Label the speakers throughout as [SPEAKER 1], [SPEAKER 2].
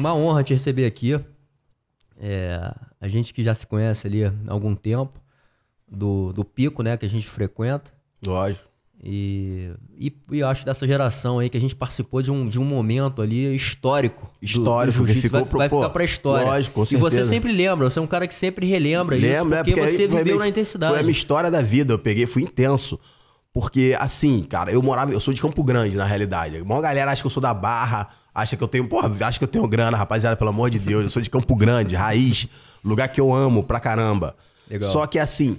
[SPEAKER 1] uma honra te receber aqui. É, a gente que já se conhece ali há algum tempo, do, do pico, né, que a gente frequenta.
[SPEAKER 2] Lógico.
[SPEAKER 1] E, e, e acho dessa geração aí que a gente participou de um, de um momento ali histórico. do-
[SPEAKER 2] Histórico,
[SPEAKER 1] do
[SPEAKER 2] que
[SPEAKER 1] jiu-jitsu.
[SPEAKER 2] ficou
[SPEAKER 1] vai,
[SPEAKER 2] pro-
[SPEAKER 1] vai ficar pra história.
[SPEAKER 2] lógico, com
[SPEAKER 1] E você
[SPEAKER 2] certeza.
[SPEAKER 1] sempre lembra, você é um cara que sempre relembra
[SPEAKER 2] Lembro, é
[SPEAKER 1] isso, porque,
[SPEAKER 2] porque
[SPEAKER 1] você
[SPEAKER 2] aí foi
[SPEAKER 1] viveu na intensidade.
[SPEAKER 2] Foi a minha história da vida. Eu peguei, fui intenso. Porque, assim, cara, eu morava, eu sou de Campo Grande, na realidade. A maior galera acha que eu sou da Barra, acha que eu tenho, porra, acha que eu tenho grana, rapaziada, pelo amor de Deus. Eu sou de Campo Grande, raiz, lugar que eu amo pra caramba.
[SPEAKER 1] Legal.
[SPEAKER 2] Só que, assim,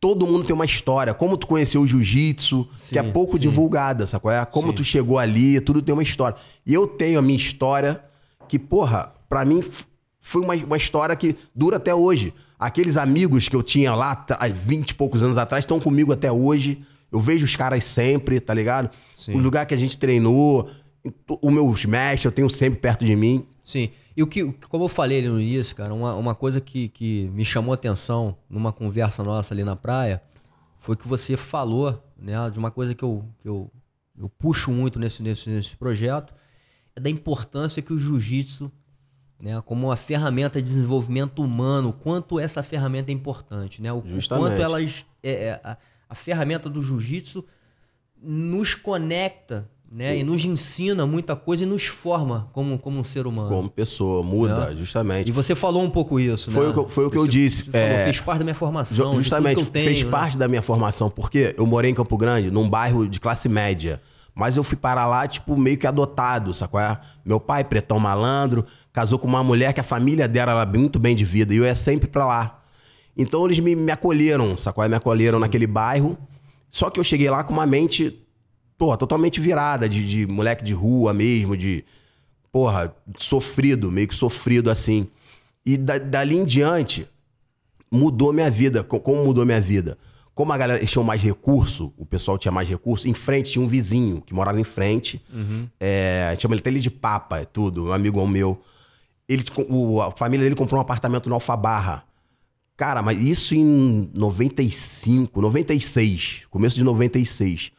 [SPEAKER 2] todo mundo tem uma história. Como tu conheceu o jiu-jitsu, que é
[SPEAKER 1] Sim,
[SPEAKER 2] pouco
[SPEAKER 1] sim.
[SPEAKER 2] divulgada, sacou? É como tu chegou ali, tudo tem uma história. E eu tenho a minha história que, porra, pra mim foi uma, uma história que dura até hoje. Aqueles amigos que eu tinha lá atrás, 20 e poucos anos atrás, estão comigo até hoje. Eu vejo os caras sempre, tá ligado? O lugar que a gente treinou, os meus mestres, eu tenho sempre perto de mim.
[SPEAKER 1] Sim. E o que, como eu falei ali no início, cara, uma, uma coisa que, que me chamou a atenção numa conversa nossa ali na praia foi que você falou, né, de uma coisa que eu, que eu, eu puxo muito nesse, nesse, nesse projeto, é da importância que o jiu-jitsu, né, como uma ferramenta de desenvolvimento humano, o quanto essa ferramenta é importante, né? O, o
[SPEAKER 2] Justamente.
[SPEAKER 1] quanto elas, é, é, a, a ferramenta do jiu-jitsu nos conecta, né, e nos ensina muita coisa e nos forma como, como um ser humano.
[SPEAKER 2] Como pessoa, muda,
[SPEAKER 1] É.
[SPEAKER 2] justamente.
[SPEAKER 1] E você falou um pouco isso,
[SPEAKER 2] Foi
[SPEAKER 1] né?
[SPEAKER 2] o que eu- foi o que eu
[SPEAKER 1] Você-
[SPEAKER 2] disse,
[SPEAKER 1] falou,
[SPEAKER 2] é,
[SPEAKER 1] fez parte da minha formação.
[SPEAKER 2] Justamente,
[SPEAKER 1] eu
[SPEAKER 2] fez
[SPEAKER 1] tenho, né?
[SPEAKER 2] parte da minha formação, porque eu morei em Campo Grande, num bairro de classe média. Mas eu fui para lá, tipo, meio que adotado, sacou? É? Meu pai, pretão malandro, casou com uma mulher que a família dela era muito bem de vida, e eu ia sempre pra lá. Então eles me, me acolheram, sacou? É? Me acolheram naquele bairro. Só que eu cheguei lá com uma mente, porra, totalmente virada, de, de moleque de rua mesmo, de, porra, sofrido, meio que sofrido assim. E da- dali em diante, mudou minha vida. Co- Como mudou minha vida? Como a galera eles tinham mais recurso, o pessoal tinha mais recurso, em frente tinha um vizinho que morava em frente. É, chama ele até ele de Papa, é tudo, um amigo meu. Ele, o- a família dele comprou um apartamento no Alfabarra. Cara, mas isso em 95, 96, começo de 96.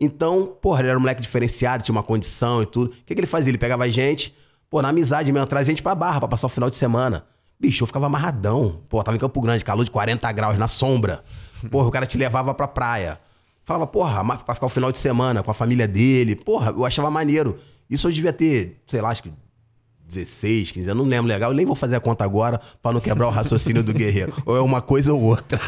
[SPEAKER 2] Então, porra, ele era um moleque diferenciado, tinha uma condição e tudo. O que, que ele fazia? Ele pegava a gente, pô, na amizade mesmo, trazia a gente pra barra pra passar o final de semana. Bicho, eu ficava amarradão. Pô, tava em Campo Grande, calor de 40 graus, na sombra. Porra, o cara te levava pra praia. Falava, porra, pra ficar o final de semana com a família dele. Porra, eu achava maneiro. Isso eu devia ter, sei lá, acho que 16, 15 anos, não lembro legal. Eu nem vou fazer a conta agora pra não quebrar o raciocínio do guerreiro. Ou é uma coisa ou outra.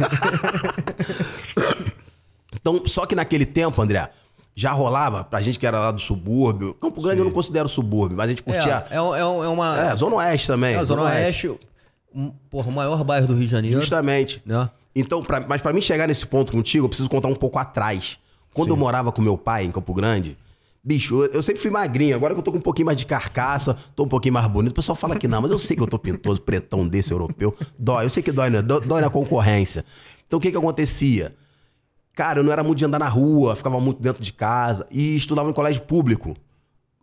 [SPEAKER 2] então, só que naquele tempo, André, já rolava, pra gente que era lá do subúrbio. Campo Grande eu não considero subúrbio, mas a gente curtia.
[SPEAKER 1] É, é, é, é uma.
[SPEAKER 2] É, Zona Oeste também.
[SPEAKER 1] é, a Zona Oeste, um, porra, o maior bairro do Rio de Janeiro.
[SPEAKER 2] Justamente.
[SPEAKER 1] Né?
[SPEAKER 2] Então, pra- mas pra mim chegar nesse ponto contigo, eu preciso contar um pouco atrás. Quando eu morava com meu pai em Campo Grande, bicho, eu, eu sempre fui magrinho. Agora que eu tô com um pouquinho mais de carcaça, tô um pouquinho mais bonito. O pessoal fala que não, mas eu sei que eu tô pintoso, pretão desse europeu. Dói, eu sei que dói, né? Dó- Dói na concorrência. Então, o que que acontecia? Cara, eu não era muito de andar na rua, ficava muito dentro de casa e estudava em colégio público,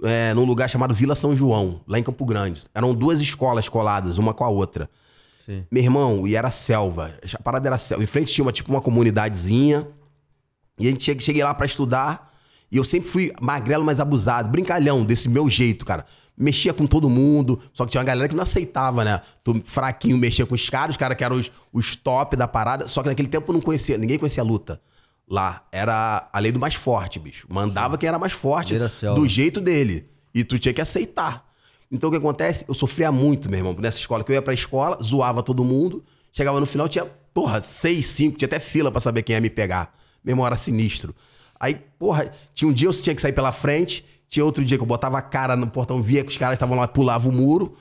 [SPEAKER 2] é, num lugar chamado Vila São João, lá em Campo Grande. Eram duas escolas coladas, uma com a outra.
[SPEAKER 1] Sim.
[SPEAKER 2] Meu irmão, e era selva. A parada era selva. Em frente tinha uma, tipo uma comunidadezinha. E a gente cheguei, cheguei lá pra estudar. E eu sempre fui magrelo, mas abusado. Brincalhão, desse meu jeito, cara. Mexia com todo mundo. Só que tinha uma galera que não aceitava, né? Tu fraquinho mexia com os caras, os caras que eram os, os top da parada. Só que naquele tempo eu não conhecia, ninguém conhecia a luta. Lá. Era a lei do mais forte, bicho. Mandava quem era mais forte. Do jeito dele. E tu tinha que aceitar. Então o que acontece? Eu sofria muito, meu irmão, nessa escola. Que eu ia pra escola, zoava todo mundo. Chegava no final, tinha, porra, seis, cinco, tinha até fila pra saber quem ia me pegar. Meu irmão era sinistro. Aí, porra, tinha um dia eu tinha que sair pela frente, tinha outro dia que eu botava a cara no portão, via que os caras estavam lá, pulava o muro.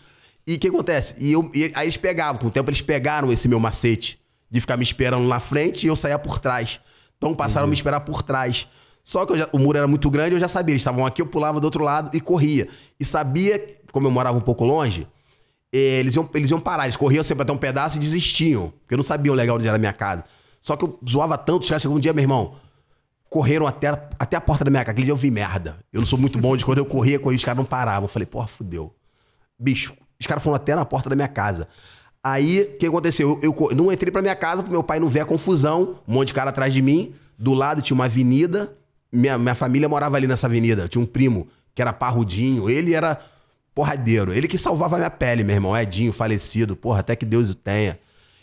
[SPEAKER 2] E o que acontece? E, eu, e aí eles pegavam, com o tempo eles pegaram esse meu macete de ficar me esperando na frente e eu saía por trás. Então passaram a me esperar por trás. Só que já- o muro era muito grande, eu já sabia. Eles estavam aqui, eu pulava do outro lado e corria. E sabia, como eu morava um pouco longe, eh, eles iam, eles iam parar. Eles corriam sempre até um pedaço e desistiam. Porque não sabiam legal onde era a minha casa. Só que eu zoava tanto, os caras chegou um dia, meu irmão, correram até, até a porta da minha casa. Aquele dia eu vi merda. Eu não sou muito bom de quando eu corria, corria, os caras não paravam. Eu falei, porra, fudeu. Bicho, os caras foram até na porta da minha casa. Aí, o que aconteceu? Eu, eu não entrei pra minha casa pro meu pai não ver a confusão. Um monte de cara atrás de mim. Do lado tinha uma avenida. Minha, minha família morava ali nessa avenida. Tinha um primo que era parrudinho. Ele era, porradeiro. Ele que salvava minha pele, meu irmão. Edinho, falecido. Porra, até que Deus o tenha.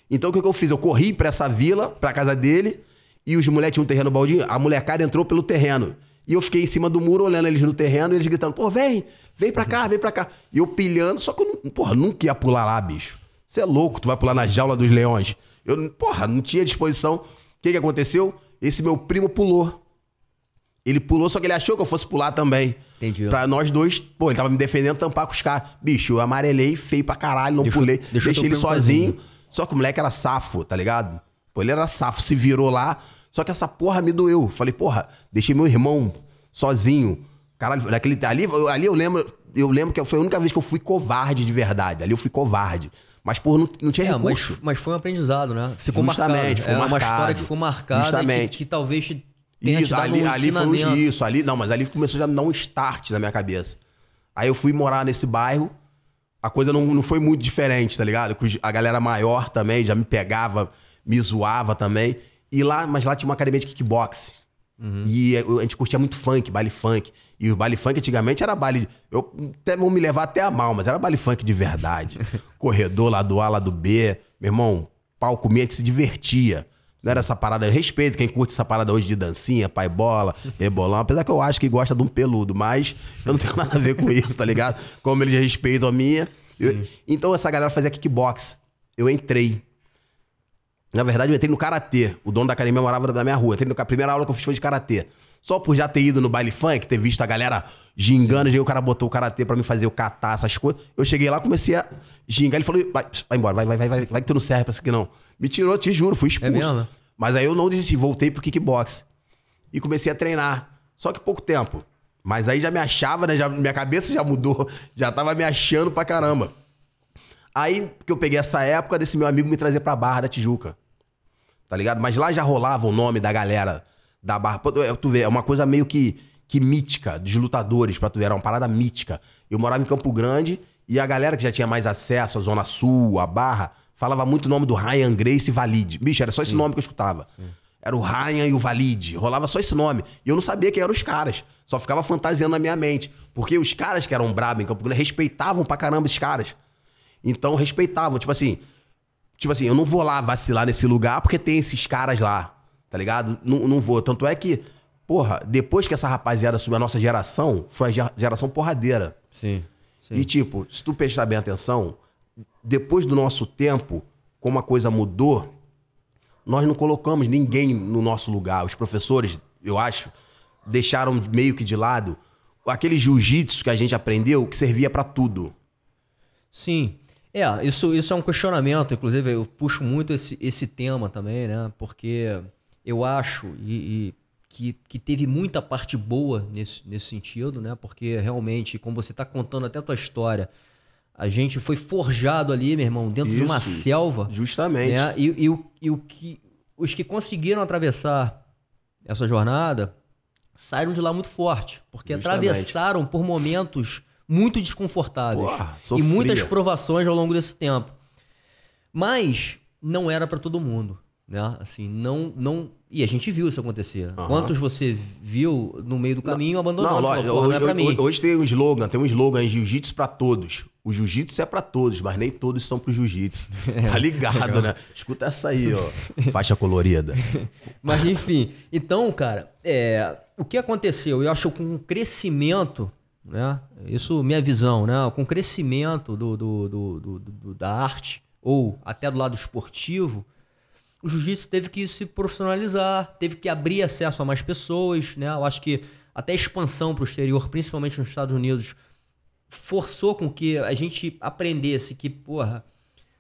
[SPEAKER 2] Então o que, que eu fiz? Eu corri pra essa vila, pra casa dele, e os moleques tinham um terreno baldinho. A molecada entrou pelo terreno. E eu fiquei em cima do muro olhando eles no terreno e eles gritando: pô, vem, vem pra cá, vem pra cá. E eu pilhando, só que eu, não, porra, nunca ia pular lá, bicho. Você é louco, tu vai pular na jaula dos leões. Eu, porra, não tinha disposição. O que, que aconteceu? Esse meu primo pulou. Ele pulou, só que ele achou que eu fosse pular também.
[SPEAKER 1] Entendi.
[SPEAKER 2] Pra nós dois, pô, ele tava me defendendo tampar com os caras. Bicho, eu amarelei feio pra caralho, não
[SPEAKER 1] Deixou-
[SPEAKER 2] pulei.
[SPEAKER 1] deixou
[SPEAKER 2] deixei ele sozinho. Só que o moleque era safo, tá ligado? Pô, ele era safo, se virou lá. Só que essa porra me doeu. Falei, porra, deixei meu irmão sozinho. Caralho, naquele, ali, ali eu lembro, eu lembro que foi a única vez que eu fui covarde de verdade. Ali eu fui covarde. Mas, porra, não, não tinha
[SPEAKER 1] É, mas,
[SPEAKER 2] recurso.
[SPEAKER 1] mas foi um aprendizado, né? Ficou
[SPEAKER 2] Justamente,
[SPEAKER 1] marcado.
[SPEAKER 2] ficou
[SPEAKER 1] é uma
[SPEAKER 2] marcado.
[SPEAKER 1] história que ficou marcada
[SPEAKER 2] Justamente.
[SPEAKER 1] Que, que talvez te tenha te
[SPEAKER 2] Isso,
[SPEAKER 1] dado
[SPEAKER 2] ali,
[SPEAKER 1] um
[SPEAKER 2] ali foi um, isso, ali, não, mas ali começou já a dar um start na minha cabeça. Aí eu fui morar nesse bairro, a coisa não, não foi muito diferente, tá ligado? A galera maior também já me pegava, me zoava também. E lá, mas lá tinha uma academia de kickbox. E eu- a gente curtia muito funk, baile funk. E o baile funk antigamente era baile. Eu até vão me levar até a mal, mas era baile funk de verdade. Corredor lá do A, lá do B. Meu irmão, pau comia, gente se divertia. Não era essa parada. Eu respeito quem curte essa parada hoje de dancinha, pai bola, rebolão. Apesar que eu acho que gosta de um peludo, mas eu não tenho nada a ver com isso, tá ligado? Como eles respeitam a minha. Eu- então essa galera fazia kickbox. Eu entrei. Na verdade, eu entrei no karatê. O dono da academia morava na minha rua. Eu Entrei no, a primeira aula que eu fiz foi de karatê. Só por já ter ido no baile funk, ter visto a galera gingando, o cara botou o karatê pra me fazer o catar, essas coisas. Eu cheguei lá, comecei a gingar. Ele falou: vai, vai embora, vai, vai, vai, vai, vai que tu não serve pra isso aqui não. Me tirou, te juro, fui expulso.
[SPEAKER 1] É mesmo?
[SPEAKER 2] Mas aí eu não desisti, voltei pro kickbox. E comecei a treinar. Só que pouco tempo. Mas aí já me achava, né? Já, minha cabeça já mudou. Já tava me achando pra caramba. Aí que eu peguei essa época desse meu amigo me trazer pra Barra da Tijuca. Tá ligado? Mas lá já rolava o nome da galera da Barra. Pô, tu- vê, é uma coisa meio que, que mítica, dos lutadores, pra tu ver, era uma parada mítica. Eu morava em Campo Grande e a galera que já tinha mais acesso à Zona Sul, à Barra, falava muito o nome do Ryan Grace e Valide. Bicho, era só esse nome que eu escutava. Era o Ryan e o Valide. Rolava só esse nome. E eu não sabia quem eram os caras. Só ficava fantasiando na minha mente. Porque os caras que eram brabos em Campo Grande respeitavam pra caramba esses caras. Então respeitavam. Tipo assim, Tipo assim, eu não vou lá vacilar nesse lugar porque tem esses caras lá, tá ligado? Não, não vou. Tanto é que, porra, depois que essa rapaziada subiu a nossa geração, foi a gera- geração porradeira.
[SPEAKER 1] Sim. sim.
[SPEAKER 2] E tipo, se tu prestar bem atenção, depois do nosso tempo, como a coisa mudou, nós não colocamos ninguém no nosso lugar. Os professores, eu acho, deixaram meio que de lado aquele jiu-jitsu que a gente aprendeu que servia pra tudo.
[SPEAKER 1] Sim. É, isso, isso é um questionamento, inclusive eu puxo muito esse, esse tema também, né? Porque eu acho e, e que, que teve muita parte boa nesse, nesse sentido, né? Porque realmente, como você está contando até a tua história, a gente foi forjado ali, meu irmão, dentro de uma
[SPEAKER 2] Isso,
[SPEAKER 1] selva.
[SPEAKER 2] Justamente.
[SPEAKER 1] né? E, e o, e o que, os que conseguiram atravessar essa jornada saíram de lá muito forte, porque
[SPEAKER 2] Justamente.
[SPEAKER 1] atravessaram por momentos muito desconfortáveis e muitas provações ao longo desse tempo. Mas não era pra todo mundo, né? Assim, não não e a gente viu isso acontecer. Quantos você viu no meio do caminho abandonando?
[SPEAKER 2] Não,
[SPEAKER 1] Falou,
[SPEAKER 2] lógico,
[SPEAKER 1] "Pô, não
[SPEAKER 2] hoje,
[SPEAKER 1] é pra
[SPEAKER 2] hoje-
[SPEAKER 1] mim.
[SPEAKER 2] hoje tem um slogan, tem um slogan jiu-jitsu pra todos. O jiu-jitsu é pra todos, mas nem todos são pro jiu-jitsu. Tá ligado, né? Escuta essa aí, ó. Faixa colorida.
[SPEAKER 1] Mas enfim, então, cara, é, o que aconteceu? Eu acho que com o crescimento, né? Isso minha visão, né? Com o crescimento do, do, do- do- do- da arte, ou até do lado esportivo, o jiu-jitsu teve que se profissionalizar, teve que abrir acesso a mais pessoas, né? Eu acho que até a expansão para o exterior, principalmente nos Estados Unidos, forçou com que a gente aprendesse que, porra,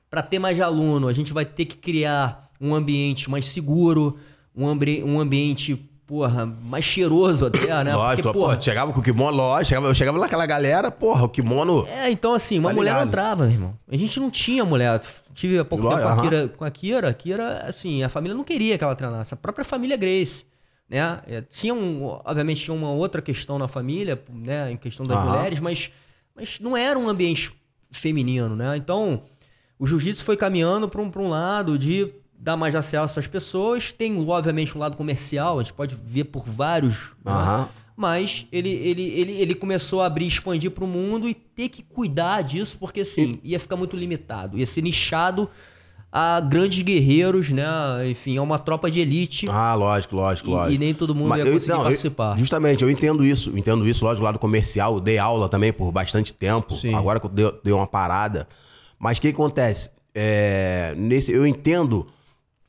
[SPEAKER 1] para ter mais aluno, a gente vai ter que criar um ambiente mais seguro, um, ambi um ambiente, porra, mais cheiroso até, né?
[SPEAKER 2] Lógico, pô, chegava com o kimono, lógico, chegava, eu chegava naquela galera, porra, o kimono.
[SPEAKER 1] É, então assim, uma
[SPEAKER 2] Tá
[SPEAKER 1] mulher não
[SPEAKER 2] ligado.
[SPEAKER 1] entrava, meu irmão. A gente não tinha mulher. Tive há pouco
[SPEAKER 2] Lógico,
[SPEAKER 1] tempo com a. Kira, com a Kira. A Kira, assim, a família não queria que ela treinasse. A própria família Grace, né? É, Tinha um, obviamente tinha uma outra questão na família, né? Em questão das
[SPEAKER 2] Aham.
[SPEAKER 1] mulheres, mas, mas não era um ambiente feminino, né? Então, o jiu-jitsu foi caminhando para um, pra um lado de dar mais acesso às pessoas. Tem, obviamente, um lado comercial. A gente pode ver por vários... né?
[SPEAKER 2] Aham.
[SPEAKER 1] Mas ele, ele, ele, ele começou a abrir, expandir para o mundo e ter que cuidar disso, porque assim, ia ficar muito limitado. Ia ser nichado a grandes guerreiros, né? Enfim, é uma tropa de elite.
[SPEAKER 2] Ah, lógico, lógico,
[SPEAKER 1] e,
[SPEAKER 2] lógico.
[SPEAKER 1] E nem todo mundo
[SPEAKER 2] Mas
[SPEAKER 1] ia
[SPEAKER 2] eu-
[SPEAKER 1] conseguir
[SPEAKER 2] não, eu-
[SPEAKER 1] participar.
[SPEAKER 2] justamente, eu entendo isso. eu Entendo isso, lógico, do lado comercial. Eu dei aula também por bastante tempo.
[SPEAKER 1] Sim.
[SPEAKER 2] Agora que eu dei, dei uma parada. Mas o que acontece? É, nesse, eu entendo.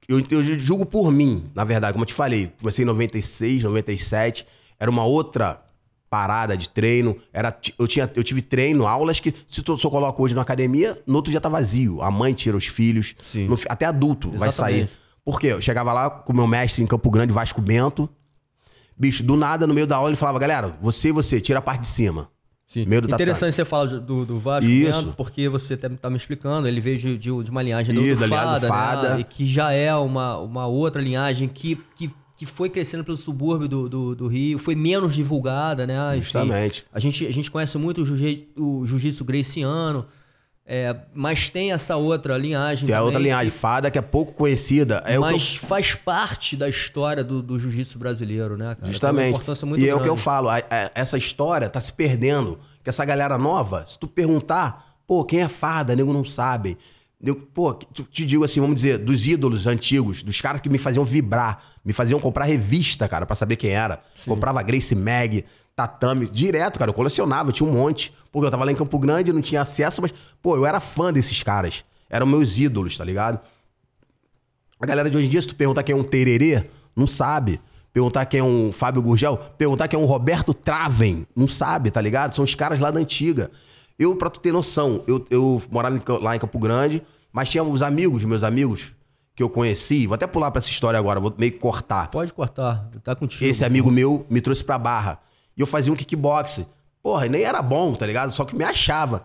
[SPEAKER 2] Eu, eu julgo por mim, na verdade, como eu te falei. Comecei em 96, 97. Era uma outra parada de treino. Era, eu, tinha, eu tive treino, aulas que, se tu só coloca hoje na academia, no outro dia tá vazio. A mãe tira os filhos. No até adulto vai sair.
[SPEAKER 1] Exatamente.
[SPEAKER 2] Por quê? Eu chegava lá com o meu mestre em Campo Grande, Vasco Bento. Bicho, do nada, no meio da aula, ele falava, galera, você e você, tira a parte de cima.
[SPEAKER 1] Sim.
[SPEAKER 2] Meio do
[SPEAKER 1] Interessante você falar do, do Vasco,
[SPEAKER 2] Isso.
[SPEAKER 1] né? porque você até tá me explicando, ele veio de, de, de uma linhagem do,
[SPEAKER 2] Isso,
[SPEAKER 1] do
[SPEAKER 2] da linhagem do
[SPEAKER 1] Fada,
[SPEAKER 2] Fada.
[SPEAKER 1] né? E que já é uma, uma outra linhagem que, que, que foi crescendo pelo subúrbio do, do, do Rio, foi menos divulgada, né? Enfim,
[SPEAKER 2] Justamente.
[SPEAKER 1] a, gente, a gente conhece muito o jiu- o jiu-jitsu greciano, é, mas tem essa outra linhagem
[SPEAKER 2] é a outra linhagem,
[SPEAKER 1] que-
[SPEAKER 2] fada, que é pouco conhecida. É que eu-
[SPEAKER 1] mas faz parte da história do, do jiu-jitsu brasileiro, né, cara? Tem
[SPEAKER 2] Justamente. e é o que eu falo, a- a- essa história tá se perdendo. Que essa galera nova, se tu perguntar, pô, quem é fada, nego não sabe. Eu, pô, te, te digo assim, vamos dizer, dos ídolos antigos, dos caras que me faziam vibrar, me faziam comprar revista, cara, pra saber quem era. Comprava Grace Mag, Tatame, direto, cara, eu colecionava, eu tinha um monte. Porque eu tava lá em Campo Grande, não tinha acesso, mas, pô, eu era fã desses caras. Eram meus ídolos, tá ligado? A galera de hoje em dia, se tu perguntar quem é um tererê, não sabe. Perguntar quem é um Fábio Gurgel, perguntar quem é um Roberto Traven, não sabe, tá ligado? São os caras lá da antiga. Eu, pra tu ter noção, eu, eu morava lá em Campo Grande, mas tinha os amigos, meus amigos, que eu conheci. Vou até pular pra essa história agora, vou meio que cortar.
[SPEAKER 1] Pode cortar, tá contigo.
[SPEAKER 2] Esse amigo meu me trouxe pra barra. E eu fazia um kickbox. Porra, nem era bom, tá ligado? Só que me achava.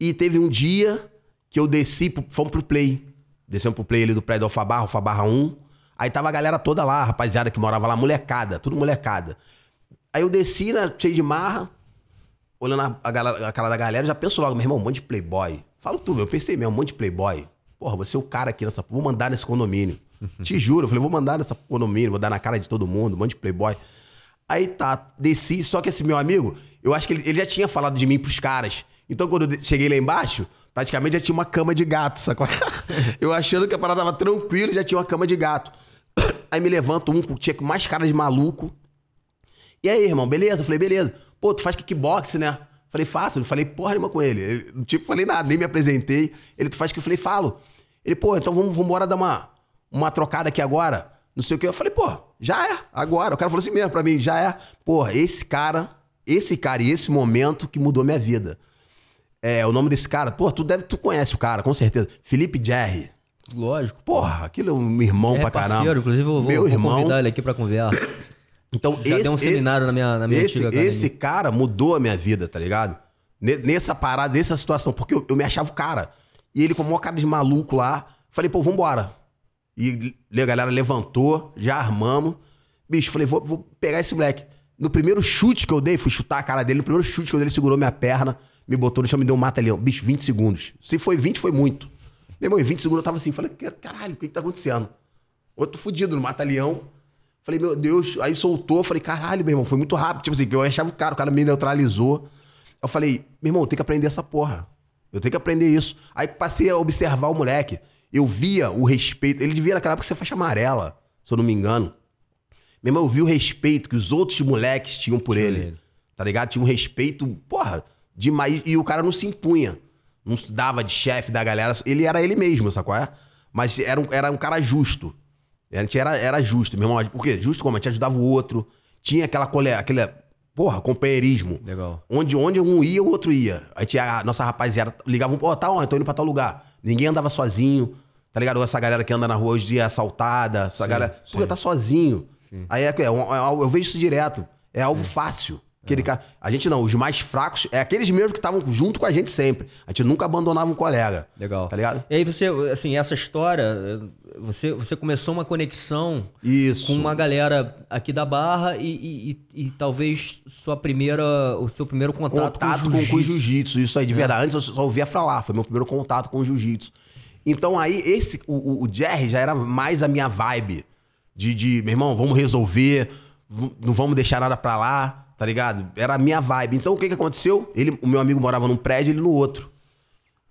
[SPEAKER 2] E teve um dia que eu desci, fomos pro play. Descemos pro play ali do prédio do Alfabarra, Alfabarra 1. Aí tava a galera toda lá, rapaziada que morava lá, molecada, tudo molecada. Aí eu desci, né, cheio de marra, olhando a, a galera- a cara da galera, já penso logo, meu irmão, um monte de playboy. Falo tu, eu pensei mesmo, um monte de playboy. Porra, você é o cara aqui nessa. Vou mandar nesse condomínio. Te juro, eu falei, vou mandar nessa condomínio, vou dar na cara de todo mundo, um monte de playboy. Aí tá, desci, só que esse meu amigo, eu acho que ele, ele já tinha falado de mim pros caras. Então quando eu cheguei lá embaixo, praticamente já tinha uma cama de gato, sacou? Eu achando que a parada tava tranquila, já tinha uma cama de gato. Aí me levanto um que tinha mais cara de maluco. E aí, irmão, beleza? Eu falei, beleza. Pô, tu faz kickbox, né? Falei, faço. Não falei porra nenhuma com ele. ele não tipo, falei nada, nem me apresentei. Ele, tu faz que eu falei, falo. Ele, pô, então vamos, vamos embora dar uma, uma trocada aqui agora. Não sei o que. Eu falei, pô, já é, agora. O cara falou assim mesmo pra mim, já é. Porra, esse cara, esse cara e esse momento que mudou minha vida. É, o nome desse cara, pô, tu deve, tu conhece o cara, com certeza. Felipe Jerry.
[SPEAKER 1] Lógico.
[SPEAKER 2] Porra, aquilo é um irmão
[SPEAKER 1] É
[SPEAKER 2] pra
[SPEAKER 1] parceiro,
[SPEAKER 2] caramba.
[SPEAKER 1] inclusive eu vou,
[SPEAKER 2] Meu
[SPEAKER 1] vou
[SPEAKER 2] irmão.
[SPEAKER 1] convidar ele aqui pra conversa.
[SPEAKER 2] Então,
[SPEAKER 1] Já deu um seminário na minha- na minha
[SPEAKER 2] esse,
[SPEAKER 1] antiga academia.
[SPEAKER 2] esse cara mudou a minha vida, tá ligado? Ne- Nessa parada, nessa situação, porque eu, eu me achava o cara. E ele com uma cara de maluco lá, falei, pô, vambora. E a galera levantou, já armamos. Bicho, falei, vou, vou pegar esse moleque. No primeiro chute que eu dei, fui chutar a cara dele. No primeiro chute que eu dei, ele segurou minha perna, me botou no chão, me deu um mata-leão. Bicho, 20 segundos. Se foi 20, foi muito. Meu irmão, em 20 segundos eu tava assim, falei, caralho, o que que tá acontecendo? Outro fudido no mata-leão. Falei, meu Deus, aí soltou, falei, caralho, meu irmão, foi muito rápido. Tipo assim, eu achava o cara, o cara me neutralizou. Eu falei, meu irmão, eu tenho que aprender essa porra. Eu tenho que aprender isso. Aí passei a observar o moleque. Eu via o respeito. Ele devia naquela época ser faixa amarela, se eu não me engano. Meu irmão, eu vi o respeito que os outros moleques tinham por ele.
[SPEAKER 1] ele.
[SPEAKER 2] Tá ligado? Tinha um respeito, porra, demais. E o cara não se impunha. Não se dava de chefe da galera. Ele era ele mesmo, sacou? É? Mas era um, era um cara justo. A gente era, era justo, meu irmão. Por quê? Justo como? A gente ajudava o outro. Tinha aquela cole... aquele, porra, companheirismo.
[SPEAKER 1] Legal.
[SPEAKER 2] Onde, onde um ia, o outro ia. A, gente, a nossa rapaziada ligava um, pô, tá onde? Tô indo pra tal lugar. Ninguém andava sozinho. Tá ligado? Essa galera que anda na rua hoje em dia é assaltada. Essa galera. Porque tá sozinho. Aí é, é, é algo- eu vejo isso direto. É algo fácil. Aquele cara. A gente não, os mais fracos é aqueles mesmo que estavam junto com a gente sempre. A gente nunca abandonava um colega.
[SPEAKER 1] Legal.
[SPEAKER 2] Tá ligado?
[SPEAKER 1] E aí você, assim, essa história, você, você começou uma conexão
[SPEAKER 2] Isso.
[SPEAKER 1] com uma galera aqui da Barra e, e- e- e talvez sua primeira, o seu primeiro contato,
[SPEAKER 2] contato
[SPEAKER 1] com o
[SPEAKER 2] com o
[SPEAKER 1] jiu-jitsu.
[SPEAKER 2] jiu-jitsu, isso aí, de verdade. Antes eu só ouvia falar, foi meu primeiro contato com o jiu-jitsu. Então aí, esse, o, o, o Jerry já era mais a minha vibe. De, de, meu irmão, vamos resolver, não vamos deixar nada pra lá, tá ligado? Era a minha vibe. Então o que que aconteceu? Ele, o meu amigo morava num prédio, ele no outro.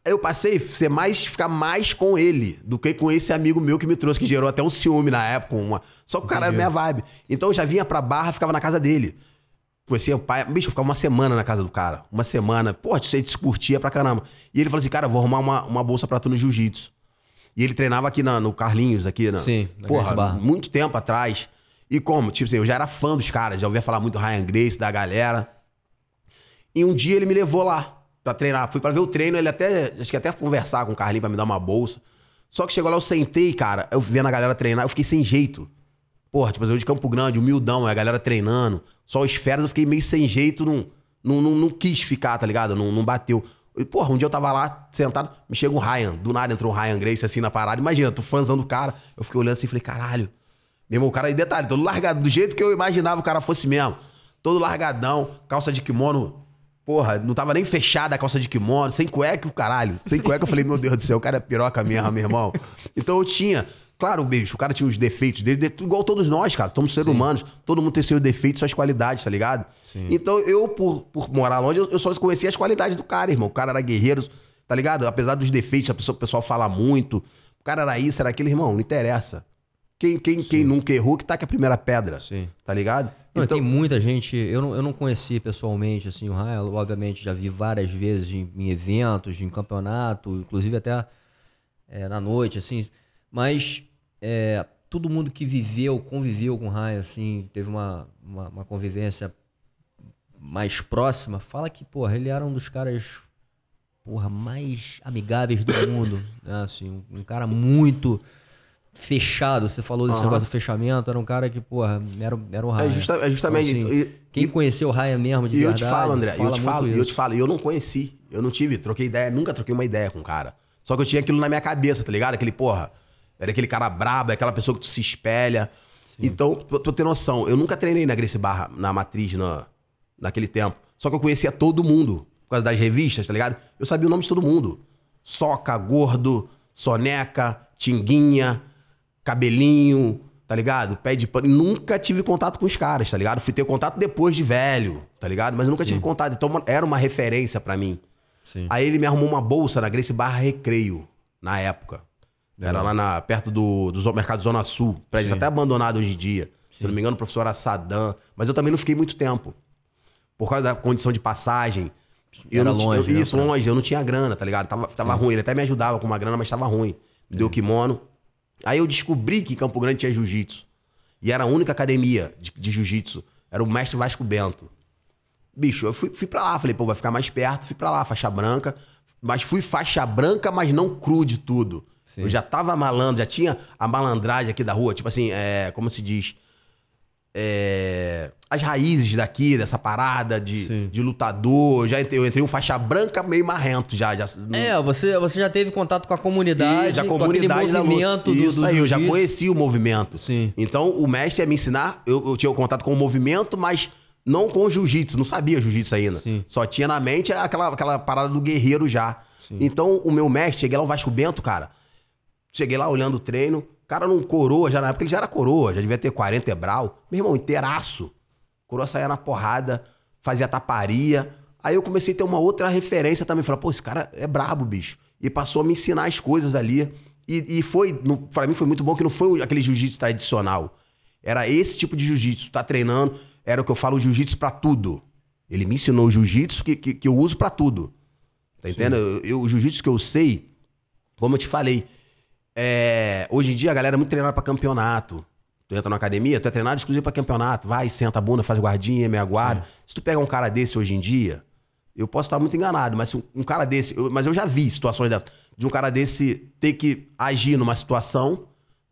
[SPEAKER 2] Aí eu passei a ser mais, ficar mais com ele do que com esse amigo meu que me trouxe, que gerou até um ciúme na época. Uma... Só que o cara era minha vibe. Então eu já vinha pra barra, ficava na casa dele. Conhecia o pai. Bicho, eu ficava uma semana na casa do cara. Uma semana. Pô, você discutia pra caramba. E ele falou assim, cara, vou arrumar uma, uma bolsa pra tu no jiu-jitsu. E ele treinava aqui na, no Carlinhos, aqui na.
[SPEAKER 1] Sim, na
[SPEAKER 2] porra, muito tempo atrás. E como? Tipo assim, eu já era fã dos caras, já ouvia falar muito Ryan Grace, da galera. E um dia ele me levou lá pra treinar. Fui pra ver o treino, ele até. Acho que até conversar com o Carlinhos pra me dar uma bolsa. Só que chegou lá, eu sentei, cara. Eu vendo a galera treinar, eu fiquei sem jeito. Porra, tipo, eu de Campo Grande, humildão, a galera treinando. Só os feras, eu fiquei meio sem jeito, não, não, não, não quis ficar, tá ligado? Não, não bateu. E, porra, um dia eu tava lá, sentado, me chega um Ryan. Do nada entrou um Ryan Grace assim na parada. Imagina, tu fãzão do cara. Eu fiquei olhando assim e falei, caralho. Meu irmão, o cara aí, detalhe, todo largado, do jeito que eu imaginava o cara fosse mesmo. Todo largadão, calça de kimono. Porra, não tava nem fechada a calça de kimono, sem cueca, o caralho. Sem cueca, eu falei, meu Deus do céu, o cara é piroca mesmo, meu irmão. Então eu tinha. Claro, bicho, o cara tinha os defeitos dele, de- igual todos nós, cara. Somos seres humanos. Todo mundo tem seus defeitos, suas qualidades, tá ligado? Então eu, por, por morar longe, eu, eu só conhecia as qualidades do cara, irmão. O cara era guerreiro, tá ligado? Apesar dos defeitos, a pessoa, o pessoal fala muito. O cara era isso, era aquele, irmão, não interessa. Quem, quem, quem nunca errou, que taque a primeira pedra.
[SPEAKER 1] Sim.
[SPEAKER 2] Tá ligado?
[SPEAKER 1] Não, tem muita gente. Eu não, eu não conheci pessoalmente assim, o Ryan. eu, Obviamente, já vi várias vezes em, em eventos, em campeonato, inclusive até é, na noite, assim. Mas é, todo mundo que viveu, conviveu com o Ryan, assim, teve uma, uma, uma convivência mais próxima, fala que, porra, ele era um dos caras, porra, mais amigáveis do mundo. Né? Assim, um, um cara muito fechado. Você falou desse
[SPEAKER 2] Aham.
[SPEAKER 1] negócio do fechamento, era um cara que, porra, era, era o Ryan.
[SPEAKER 2] É, justa- é justamente.
[SPEAKER 1] Então, assim,
[SPEAKER 2] e-
[SPEAKER 1] quem
[SPEAKER 2] e-
[SPEAKER 1] conheceu o Ryan mesmo de
[SPEAKER 2] E eu
[SPEAKER 1] verdade,
[SPEAKER 2] te falo, André, eu te falo, e eu te falo, eu não conheci. Eu não tive, troquei ideia, nunca troquei uma ideia com o cara. Só que eu tinha aquilo na minha cabeça, tá ligado? Aquele, porra, era aquele cara brabo, é aquela pessoa que tu se espelha. Então, pra tu ter noção, eu nunca treinei na Gracie Barra, na matriz, na, naquele tempo. Só que eu conhecia todo mundo, por causa das revistas, tá ligado? Eu sabia o nome de todo mundo. Soca, gordo, soneca, tinguinha, cabelinho, tá ligado? Pé de pano. Nunca tive contato com os caras, tá ligado? Fui ter contato depois de velho, tá ligado? Mas eu nunca tive contato. Então era uma referência pra mim.
[SPEAKER 1] Sim.
[SPEAKER 2] Aí ele me arrumou uma bolsa na Gracie Barra Recreio, na época. Era lá na, perto do, do Mercado Zona Sul. Prédio até abandonado hoje em dia. Se não me engano, o professor era Sadam. Mas eu também não fiquei muito tempo. Por causa da condição de passagem. Eu
[SPEAKER 1] Era
[SPEAKER 2] não
[SPEAKER 1] longe,
[SPEAKER 2] eu-
[SPEAKER 1] né,
[SPEAKER 2] Isso,
[SPEAKER 1] pra-
[SPEAKER 2] longe. Eu não tinha grana, tá ligado? Tava, tava ruim. Ele até me ajudava com uma grana, mas tava ruim. Me deu kimono. Aí eu descobri que em Campo Grande tinha jiu-jitsu. E era a única academia de, de jiu-jitsu. Era o mestre Vasco Bento. Bicho, eu fui, fui pra lá. Falei, pô, vai ficar mais perto. Fui pra lá, faixa branca. Mas fui faixa branca, mas não cru de tudo. Eu já tava malandro, já tinha a malandragem aqui da rua. Tipo assim, é, como se diz? É, as raízes daqui, dessa parada de, de lutador. Eu Já entrei, eu entrei um faixa branca meio marrento já. já
[SPEAKER 1] É, você, você já teve contato com a comunidade,
[SPEAKER 2] e a
[SPEAKER 1] com
[SPEAKER 2] comunidade luta.
[SPEAKER 1] movimento do,
[SPEAKER 2] Isso
[SPEAKER 1] do
[SPEAKER 2] aí, eu já conheci o movimento.
[SPEAKER 1] Sim.
[SPEAKER 2] Então o mestre ia me ensinar, eu, eu tinha o contato com o movimento, mas não com o jiu-jitsu, não sabia jiu-jitsu ainda.
[SPEAKER 1] Sim.
[SPEAKER 2] Só tinha na mente aquela, aquela parada do guerreiro já. Então o meu mestre, cheguei lá o Vasco Bento, cara. Cheguei lá olhando o treino, o cara não coroa, já na época ele já era coroa, já devia ter 40 ebral. Meu irmão, inteiraço. Coroa saía na porrada, fazia taparia. Aí eu comecei a ter uma outra referência também. Falei, pô, esse cara é brabo, bicho. E passou a me ensinar as coisas ali. E, e foi, no, pra mim foi muito bom que não foi aquele jiu-jitsu tradicional. Era esse tipo de jiu-jitsu. Tá treinando, era o que eu falo, jiu-jitsu pra tudo. Ele me ensinou o jiu-jitsu que, que, que eu uso pra tudo. Tá entendendo? Eu, eu- o jiu-jitsu que eu sei, como eu te falei, é, hoje em dia a galera é muito treinada pra campeonato. Tu entra na academia, tu é treinado exclusivo pra campeonato. Vai, senta a bunda, faz guardinha, meia guarda. Se tu pega um cara desse hoje em dia, eu posso estar muito enganado, mas se um, um cara desse. eu- mas eu já vi situações dessas. De um cara desse ter que agir numa situação,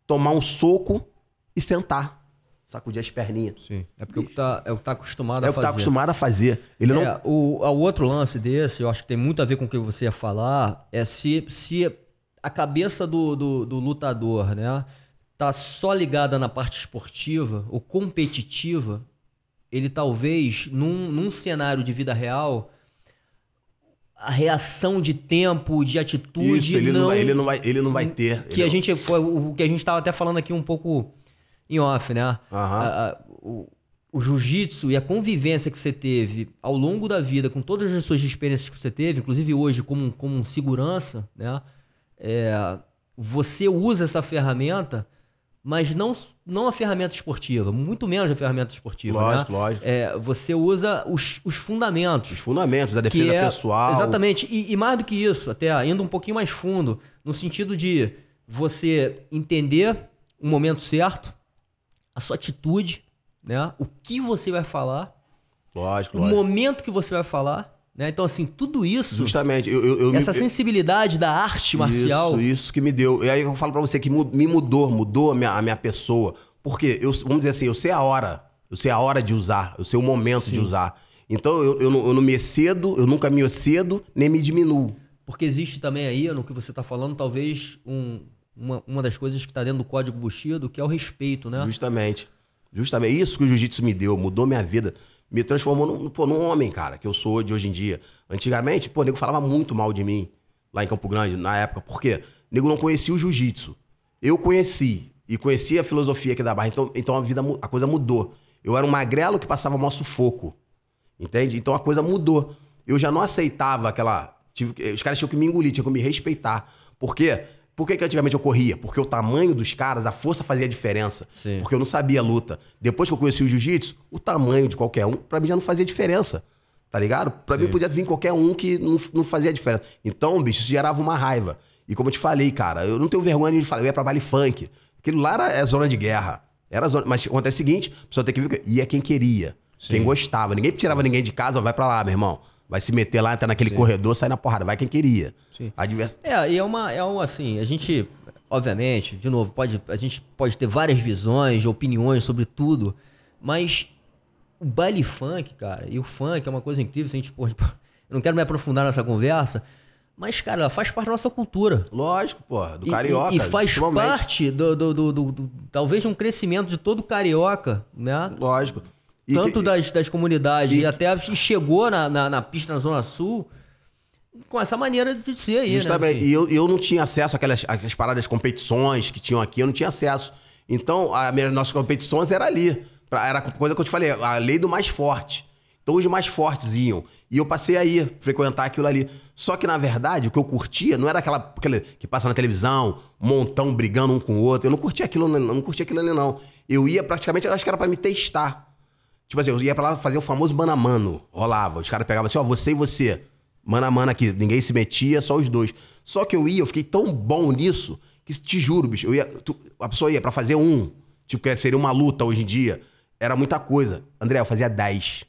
[SPEAKER 2] tomar um soco e sentar. Sacudir as perninhas.
[SPEAKER 1] Sim. É porque é o que tá, é o que tá acostumado
[SPEAKER 2] É
[SPEAKER 1] a
[SPEAKER 2] o que
[SPEAKER 1] fazer.
[SPEAKER 2] tá acostumado a fazer. Ele não.
[SPEAKER 1] É, o, o outro lance desse, eu acho que tem muito a ver com o que você ia falar, é se, se a cabeça do, do, do lutador, né, tá só ligada na parte esportiva ou competitiva, ele talvez, num, num cenário de vida real, a reação de tempo, de atitude,
[SPEAKER 2] Isso, ele não,
[SPEAKER 1] não,
[SPEAKER 2] vai, ele, não vai, ele não vai ter.
[SPEAKER 1] que a gente foi o que a gente tava até falando aqui um pouco em off, né? A- a- o- o jiu-jitsu e a convivência que você teve ao longo da vida, com todas as suas experiências que você teve, inclusive hoje como, como segurança, né? É, você usa essa ferramenta, mas não, não a ferramenta esportiva, muito menos a ferramenta esportiva.
[SPEAKER 2] Lógico,
[SPEAKER 1] né?
[SPEAKER 2] lógico.
[SPEAKER 1] É, você usa os, os fundamentos.
[SPEAKER 2] Os fundamentos da defesa
[SPEAKER 1] é,
[SPEAKER 2] pessoal.
[SPEAKER 1] Exatamente. E, e mais do que isso, até indo um pouquinho mais fundo, no sentido de você entender o momento certo, a sua atitude, né? O que você vai falar,
[SPEAKER 2] Lógico,
[SPEAKER 1] o
[SPEAKER 2] lógico.
[SPEAKER 1] momento que você vai falar, né? Então, assim, tudo isso,
[SPEAKER 2] Justamente. Eu, eu, eu
[SPEAKER 1] essa
[SPEAKER 2] me-
[SPEAKER 1] sensibilidade da arte marcial.
[SPEAKER 2] Isso, isso que me deu. E aí eu falo pra você que me mudou, mudou a minha, a minha pessoa. Porque, eu, vamos dizer assim, eu sei a hora. Eu sei a hora de usar. Eu sei o momento de usar. Então eu, eu, não, eu não me excedo, eu nunca me excedo, nem me diminuo.
[SPEAKER 1] Porque existe também aí, no que você está falando, talvez um- uma, uma das coisas que está dentro do código Bushido, que é o respeito, né?
[SPEAKER 2] Justamente. Justamente. Isso que o jiu-jitsu me deu, mudou minha vida. Me transformou num, pô, num homem, cara, que eu sou de hoje em dia. Antigamente, pô, o nego falava muito mal de mim lá em Campo Grande, na época. Por quê? O nego não conhecia o jiu-jitsu. Eu conheci. E conhecia a filosofia aqui da barra. Então, então a, vida, a coisa mudou. Eu era um magrelo que passava maior sufoco. Entende? Então a coisa mudou. Eu já não aceitava aquela. tive os caras tinham que me engolir, tinham que me respeitar. Por quê? Por que, que antigamente eu corria? Porque o tamanho dos caras, a força fazia diferença.
[SPEAKER 1] Sim.
[SPEAKER 2] Porque eu não sabia a luta. Depois que eu conheci o jiu-jitsu, o tamanho de qualquer um, pra mim já não fazia diferença. Tá ligado? Pra mim podia vir qualquer um que não, não fazia diferença. Então, bicho, isso gerava uma raiva. E como eu te falei, cara, eu não tenho vergonha de falar, eu ia pra baile funk. Aquilo lá era, é zona de guerra. Era zona. Mas acontece o seguinte: a pessoa tem que ver. que Ia quem queria. Quem gostava. Ninguém tirava ninguém de casa, ó, vai pra lá, meu irmão. Vai se meter lá, entrar naquele corredor, sair na porrada. Vai quem queria.
[SPEAKER 1] Sim.
[SPEAKER 2] Advers...
[SPEAKER 1] É, e é uma, é um assim, a gente, obviamente, de novo, pode, a gente pode ter várias visões, opiniões sobre tudo, mas o baile funk, cara, e o funk é uma coisa incrível, se a gente, pô, eu não quero me aprofundar nessa conversa, mas, cara, ela faz parte da nossa cultura.
[SPEAKER 2] Lógico, porra. Do carioca.
[SPEAKER 1] E, e faz parte do, do, do, do- do- talvez de um crescimento de todo carioca, né?
[SPEAKER 2] Lógico. E
[SPEAKER 1] Tanto
[SPEAKER 2] que-
[SPEAKER 1] das, das comunidades,
[SPEAKER 2] e-
[SPEAKER 1] e, até chegou na, na, na pista na Zona Sul com essa maneira de ser aí,
[SPEAKER 2] Justamente.
[SPEAKER 1] né?
[SPEAKER 2] E eu, eu não tinha acesso àquelas, àquelas paradas, competições que tinham aqui, eu não tinha acesso. Então, as nossas competições era ali. Pra- Era a coisa que eu te falei, a lei do mais forte. Então, os mais fortes iam. E eu passei aí, frequentar aquilo ali. Só que, na verdade, o que eu curtia não era aquela, aquele que passa na televisão, montão brigando um com o outro. Eu não curtia aquilo, eu não curtia aquilo ali, não. Eu ia praticamente, eu acho que era pra me testar. Tipo assim, eu ia pra lá fazer o famoso mano a mano. Rolava. Os caras pegavam assim, ó, você e você. Mano a mano aqui. Ninguém se metia, só os dois. Só que eu ia, eu fiquei tão bom nisso, que te juro, bicho, eu ia. tu- a pessoa ia pra fazer um. Tipo, que seria uma luta hoje em dia. Era muita coisa. André, eu fazia 10.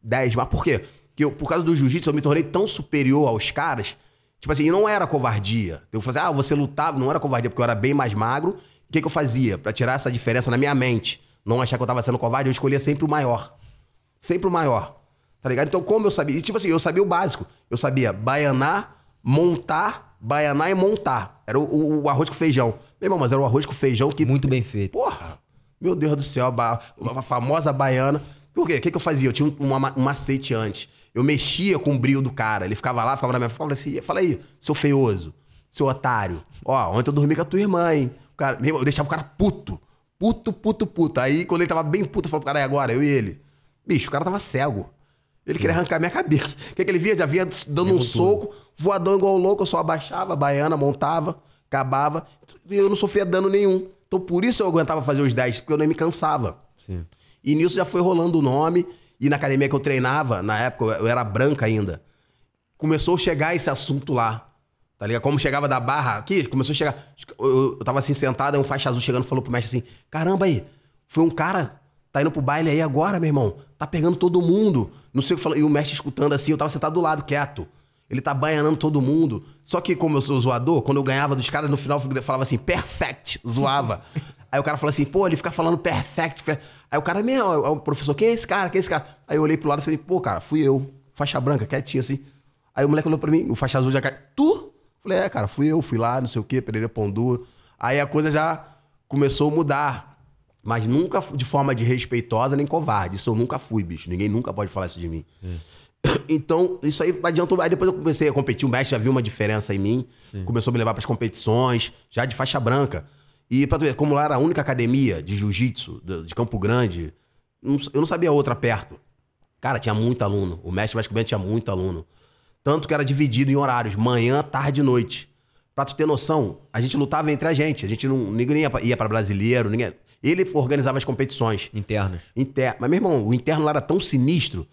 [SPEAKER 2] 10. Mas por quê? Porque eu, por causa do jiu-jitsu, eu me tornei tão superior aos caras. Tipo assim, não era covardia. Eu fazia, ah, você lutava, não era covardia, porque eu era bem mais magro. O que, que eu fazia? Pra tirar essa diferença na minha mente, não achar que eu tava sendo covarde, eu escolhia sempre o maior. Sempre o maior. Tá ligado? Então, como eu sabia? E, tipo assim, eu sabia o básico. Eu sabia baianar, montar, baianar e montar. Era o, o- o arroz com feijão. Meu irmão, mas era o arroz com feijão que.
[SPEAKER 1] Muito bem feito.
[SPEAKER 2] Porra! Meu Deus do céu, a, ba- a famosa baiana. Por quê? O que, que eu fazia? Eu tinha um, um macete antes. Eu mexia com o brilho do cara. Ele ficava lá, ficava na minha. Falava assim, fala aí, seu feioso, seu otário. Ó, ontem eu dormi com a tua irmã, hein? O cara, meu irmão, eu deixava o cara puto. Puto, puto, puto. Aí, quando ele tava bem puto, eu falei pro cara, e agora? Eu e ele. Bicho, o cara tava cego. Ele queria arrancar minha cabeça. O que, que ele via? Já vinha dando um soco, voadão igual louco, eu só abaixava, baiana, montava, acabava. E eu não sofria dano nenhum. Então por isso eu aguentava fazer os 10, porque eu nem me cansava.
[SPEAKER 1] Sim.
[SPEAKER 2] E nisso já foi rolando o nome. E na academia que eu treinava, na época eu era branca ainda. Começou a chegar esse assunto lá. Tá ligado? Como chegava da barra aqui, começou a chegar. Eu, eu tava assim sentado, aí um faixa azul chegando falou pro mestre assim: Caramba aí, foi um cara, tá indo pro baile aí agora, meu irmão. Tá pegando todo mundo. Não sei o que falou. E o mestre escutando assim, eu tava sentado do lado, quieto. Ele tá baianando todo mundo. Só que, como eu sou zoador, quando eu ganhava dos caras, no final eu falava assim, perfect, zoava. Aí o cara falou assim, pô, ele fica falando perfect. fe- Aí o cara, meu, é o professor, quem é esse cara? Quem é esse cara? Aí eu olhei pro lado e falei, pô, cara, fui eu. Faixa branca, quietinho assim. Aí o moleque olhou pra mim, o faixa azul já caiu. Tu? Falei, é, cara, fui eu, fui lá, não sei o quê, Pereira Pão Duro. Aí a coisa já começou a mudar. Mas nunca de forma de respeitosa nem covarde. Isso eu nunca fui, bicho. Ninguém nunca pode falar isso de mim. Então, isso aí adiantou. Aí depois eu comecei a competir, o mestre já viu uma diferença em mim. Começou a me levar pras competições, já de faixa branca. E pra tu ver, como lá era a única academia de jiu-jitsu de, Campo Grande, eu não sabia outra perto. Cara, tinha muito aluno. O mestre Vasco Bento tinha muito aluno. Tanto que era dividido em horários, manhã, tarde e noite. Pra tu ter noção, a gente lutava entre a gente. A gente não. Ninguém ia pra, ia pra brasileiro, ninguém. Ele organizava as competições.
[SPEAKER 1] Internos.
[SPEAKER 2] Inter... Mas, meu irmão, o interno lá era tão sinistro.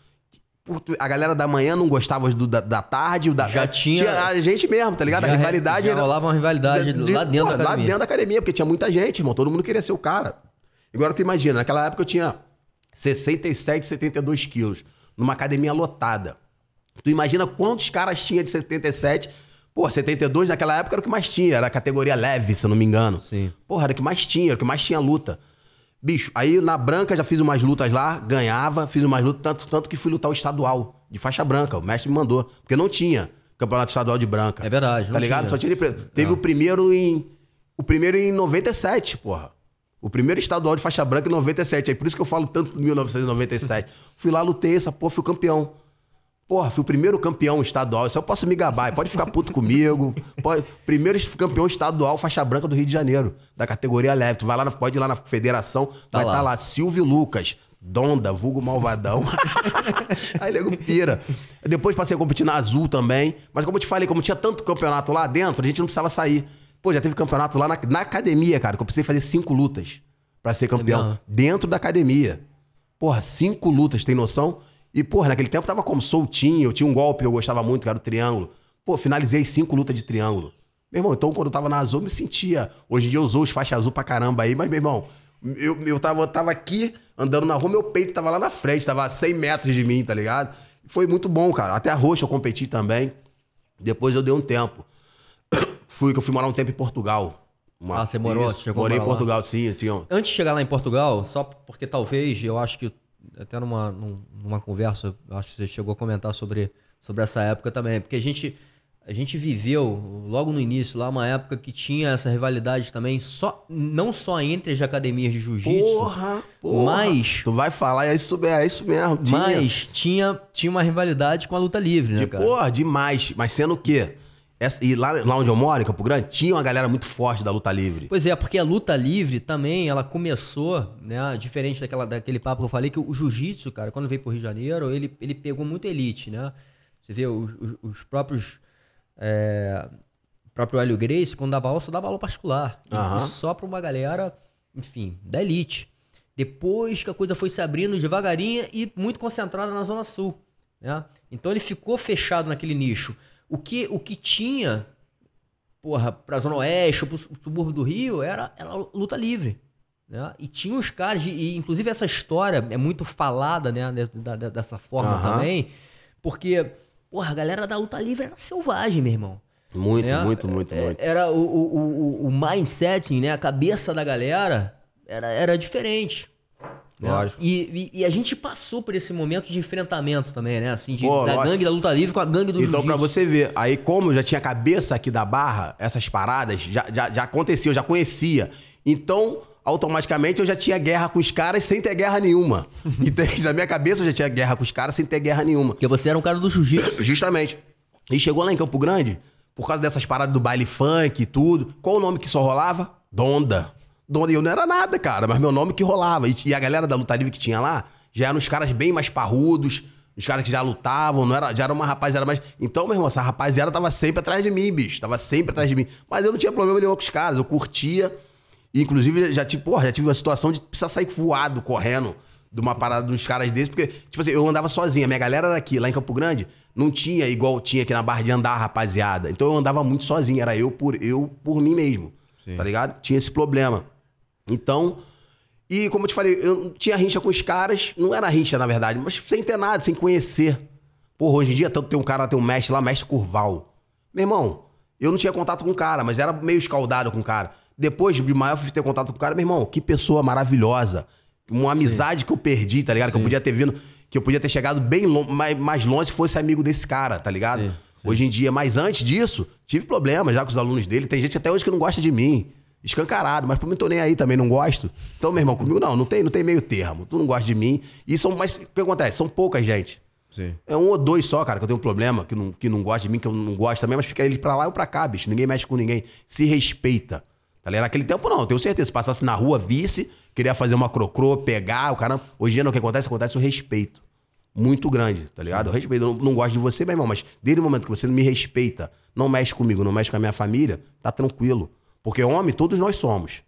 [SPEAKER 2] que A galera da manhã não gostava do, da, da tarde. o Da...
[SPEAKER 1] Já tinha-
[SPEAKER 2] A gente mesmo, tá ligado?
[SPEAKER 1] Já
[SPEAKER 2] a rivalidade
[SPEAKER 1] já
[SPEAKER 2] era.
[SPEAKER 1] rolava uma rivalidade lá dentro da
[SPEAKER 2] Lá
[SPEAKER 1] academia.
[SPEAKER 2] dentro da academia, porque tinha muita gente, irmão. Todo mundo queria ser o cara. Agora tu imagina, naquela época eu tinha 67, 72 quilos. Numa academia lotada. Tu imagina quantos caras tinha de 77. Pô, 72 naquela época era o que mais tinha. Era a categoria leve, se eu não me engano.
[SPEAKER 1] Sim.
[SPEAKER 2] Porra, era o que mais tinha, era o que mais tinha luta. Bicho, aí na branca já fiz umas lutas lá, ganhava, fiz umas lutas, tanto, tanto que fui lutar o estadual, de faixa branca. O mestre me mandou. Porque não tinha campeonato estadual de branca.
[SPEAKER 1] É verdade,
[SPEAKER 2] Tá
[SPEAKER 1] não
[SPEAKER 2] ligado?
[SPEAKER 1] tinha.
[SPEAKER 2] Só tinha de preto. Teve o primeiro em. O primeiro em 97, porra. O primeiro estadual de faixa branca em 97. É por isso que eu falo tanto do 1997. fui lá, lutei essa porra, fui campeão. Porra, fui o primeiro campeão estadual. Isso eu posso me gabar. Pode ficar puto comigo. Pode... Primeiro campeão estadual faixa branca do Rio de Janeiro, da categoria leve. Tu vai lá, na- pode ir lá na federação, vai
[SPEAKER 1] lá.
[SPEAKER 2] estar lá. Silvio Lucas, Donda, vulgo malvadão. Aí nego pira. Depois passei a competir na Azul também. Mas como eu te falei, como tinha tanto campeonato lá dentro, a gente não precisava sair. Pô, já teve campeonato lá na, na academia, cara, que eu precisei fazer cinco lutas pra ser campeão. Dentro da academia. Porra, cinco lutas, tem noção? E, porra, naquele tempo tava como soltinho, eu tinha um golpe que eu gostava muito, que era o triângulo. Pô, finalizei cinco lutas de triângulo. Meu irmão, então quando eu tava na azul, eu me sentia. Hoje em dia eu usou os faixas azul pra caramba aí, mas, meu irmão, eu, eu, tava, eu tava aqui andando na rua, meu peito tava lá na frente, tava a 100 metros de mim, tá ligado? Foi muito bom, cara. Até a roxa eu competi também. Depois eu dei um tempo. fui que eu fui morar um tempo em Portugal. Uma-
[SPEAKER 1] Ah, você morou?
[SPEAKER 2] Isso,
[SPEAKER 1] Chegou
[SPEAKER 2] Morei em
[SPEAKER 1] morar lá?
[SPEAKER 2] Portugal, sim. Tinha...
[SPEAKER 1] Antes de chegar lá em Portugal, só porque talvez, eu acho que até numa, num- numa conversa, acho que você chegou a comentar sobre, sobre essa época também, porque a gente, a gente viveu logo no início lá uma época que tinha essa rivalidade também, só, não só entre as academias de jiu-jitsu,
[SPEAKER 2] Porra, porra.
[SPEAKER 1] mas,
[SPEAKER 2] Tu vai falar, é isso, é isso mesmo. Tinha.
[SPEAKER 1] mas tinha, tinha uma rivalidade com a luta livre, né,
[SPEAKER 2] De,
[SPEAKER 1] cara?
[SPEAKER 2] porra, demais. Mas sendo o quê? Essa- e lá, lá onde eu moro, em Campo Grande, tinha uma galera muito forte da luta livre.
[SPEAKER 1] Pois é, porque a luta livre também, ela começou, né, diferente daquela, daquele papo que eu falei, que o jiu-jitsu, cara, quando veio pro Rio de Janeiro, ele, ele pegou muito elite, né? Você vê os, os- os próprios, é, o próprio Hélio Grace, quando dava aula, só dava aula particular. E só pra uma galera, enfim, da elite. Depois que a coisa foi se abrindo devagarinho e muito concentrada na Zona Sul, né? Então ele ficou fechado naquele nicho. O que, o que tinha porra, pra Zona Oeste, pro subúrbio do Rio, era, era luta livre. Né? E tinha os caras, de, e inclusive essa história é muito falada, né, da- da- dessa forma
[SPEAKER 2] Aham.
[SPEAKER 1] também, porque, porra, a galera da luta livre era selvagem, meu irmão.
[SPEAKER 2] Muito,
[SPEAKER 1] né?
[SPEAKER 2] muito, muito,
[SPEAKER 1] É-
[SPEAKER 2] muito.
[SPEAKER 1] Era o, o, o, o mindset, né, a cabeça da galera era, era diferente. Né?
[SPEAKER 2] Lógico.
[SPEAKER 1] E, e, e a gente passou por esse momento de enfrentamento também, né? Assim, de,
[SPEAKER 2] Pô,
[SPEAKER 1] da
[SPEAKER 2] lógico.
[SPEAKER 1] gangue da luta livre com a gangue do
[SPEAKER 2] Então, pra
[SPEAKER 1] jiu-jitsu.
[SPEAKER 2] você ver, aí como eu já tinha cabeça aqui da barra, essas paradas já, já, já acontecia, eu já conhecia. Então, automaticamente eu já tinha guerra com os caras sem ter guerra nenhuma. Então, na minha cabeça eu já tinha guerra com os caras sem ter guerra nenhuma.
[SPEAKER 1] Porque você era um cara do jiu-jitsu.
[SPEAKER 2] Justamente. E chegou lá em Campo Grande, por causa dessas paradas do baile funk e tudo. Qual o nome que só rolava? Donda. Eu não era nada, cara, mas meu nome que rolava. E, e a galera da luta livre que tinha lá já eram os caras bem mais parrudos, os caras que já lutavam, não era, já era uma rapaziada mais. Então, meu irmão, essa rapaziada tava sempre atrás de mim, bicho. Tava sempre atrás de mim. Mas eu não tinha problema nenhum com os caras, eu curtia. E, inclusive, já tive, porra, já tive uma situação de precisar sair voado, correndo de uma parada dos caras desses, porque, tipo assim, eu andava sozinho. A minha galera era aqui, lá em Campo Grande, não tinha igual tinha aqui na Barra de Andar, rapaziada. Então eu andava muito sozinho, era eu por eu por mim mesmo. Tá ligado? Tinha esse problema. Então, e como eu te falei, eu não tinha rincha com os caras, não era rincha na verdade, mas sem ter nada, sem conhecer. Porra, hoje em dia tanto tem um cara, tem um mestre lá, mestre Curval. Meu irmão, eu não tinha contato com o cara, mas era meio escaldado com o cara. Depois de maior eu fui ter contato com o cara, meu irmão, que pessoa maravilhosa. Uma amizade que eu perdi, tá ligado? Que eu podia ter vindo, que eu podia ter chegado bem mais, mais longe se fosse amigo desse cara, tá ligado?
[SPEAKER 1] Sim,
[SPEAKER 2] Hoje em dia, mas antes disso, tive problema já com os alunos dele. Tem gente até hoje que não gosta de mim. Escancarado, mas por mim tô nem aí também, não gosto. Então, meu irmão, comigo não, não tem, não tem meio termo. Tu não gosta de mim. E são, mas o que acontece? São poucas gente.
[SPEAKER 1] Sim.
[SPEAKER 2] É um ou dois só, cara, que eu tenho um problema, que não, que não gosta de mim, que eu não gosto também, mas fica ele pra lá ou pra cá, bicho. Ninguém mexe com ninguém. Se respeita, tá ligado? Naquele tempo não, tenho certeza. Se passasse na rua, visse, queria fazer uma crocrô, pegar, o cara. Hoje em dia não, o que acontece? Acontece o respeito. Muito grande, tá ligado? Eu respeito, eu não, não gosto de você, meu irmão, mas desde o momento que você não me respeita, não mexe comigo, não mexe com a minha família, tá tranquilo. Porque homem, todos nós somos.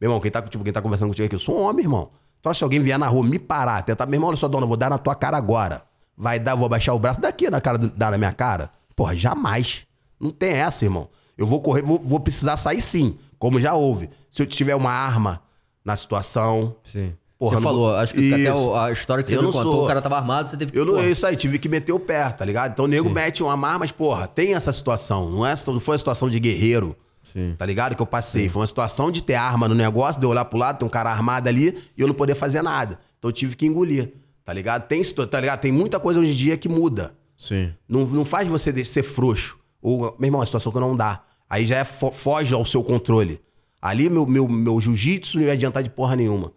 [SPEAKER 2] Meu irmão, quem tá, tipo, quem tá conversando contigo aqui, eu sou um homem, irmão. Então, se alguém vier na rua me parar, tentar, meu irmão, olha só, dona, eu vou dar na tua cara agora. Vai dar, vou abaixar o braço daqui na cara, dar na minha cara. Porra, jamais. Não tem essa, irmão. Eu vou correr, vou, vou precisar sair sim, como já houve. Se eu tiver uma arma na situação.
[SPEAKER 1] Sim.
[SPEAKER 2] Porra,
[SPEAKER 1] você falou, acho que até
[SPEAKER 2] Isso.
[SPEAKER 1] o- a história que você me
[SPEAKER 2] não
[SPEAKER 1] contou,
[SPEAKER 2] sou.
[SPEAKER 1] o cara tava armado, você teve que.
[SPEAKER 2] Eu não, é isso aí, tive que meter o pé, tá ligado? Então o nego mete uma arma, mas, porra, tem essa situação. Não, é, não foi uma situação de guerreiro,
[SPEAKER 1] Sim.
[SPEAKER 2] tá ligado? Que eu passei. Foi uma situação de ter arma no negócio, de eu olhar pro lado, tem um cara armado ali e eu não poder fazer nada. Então eu tive que engolir, tá ligado? Tem, tá ligado? tem muita coisa hoje em dia que muda.
[SPEAKER 1] Sim.
[SPEAKER 2] Não, não faz você de- ser frouxo. Ou, meu irmão, é uma situação que não dá. Aí já é fo- foge ao seu controle. Ali meu, meu, meu jiu-jitsu não ia adiantar de porra nenhuma.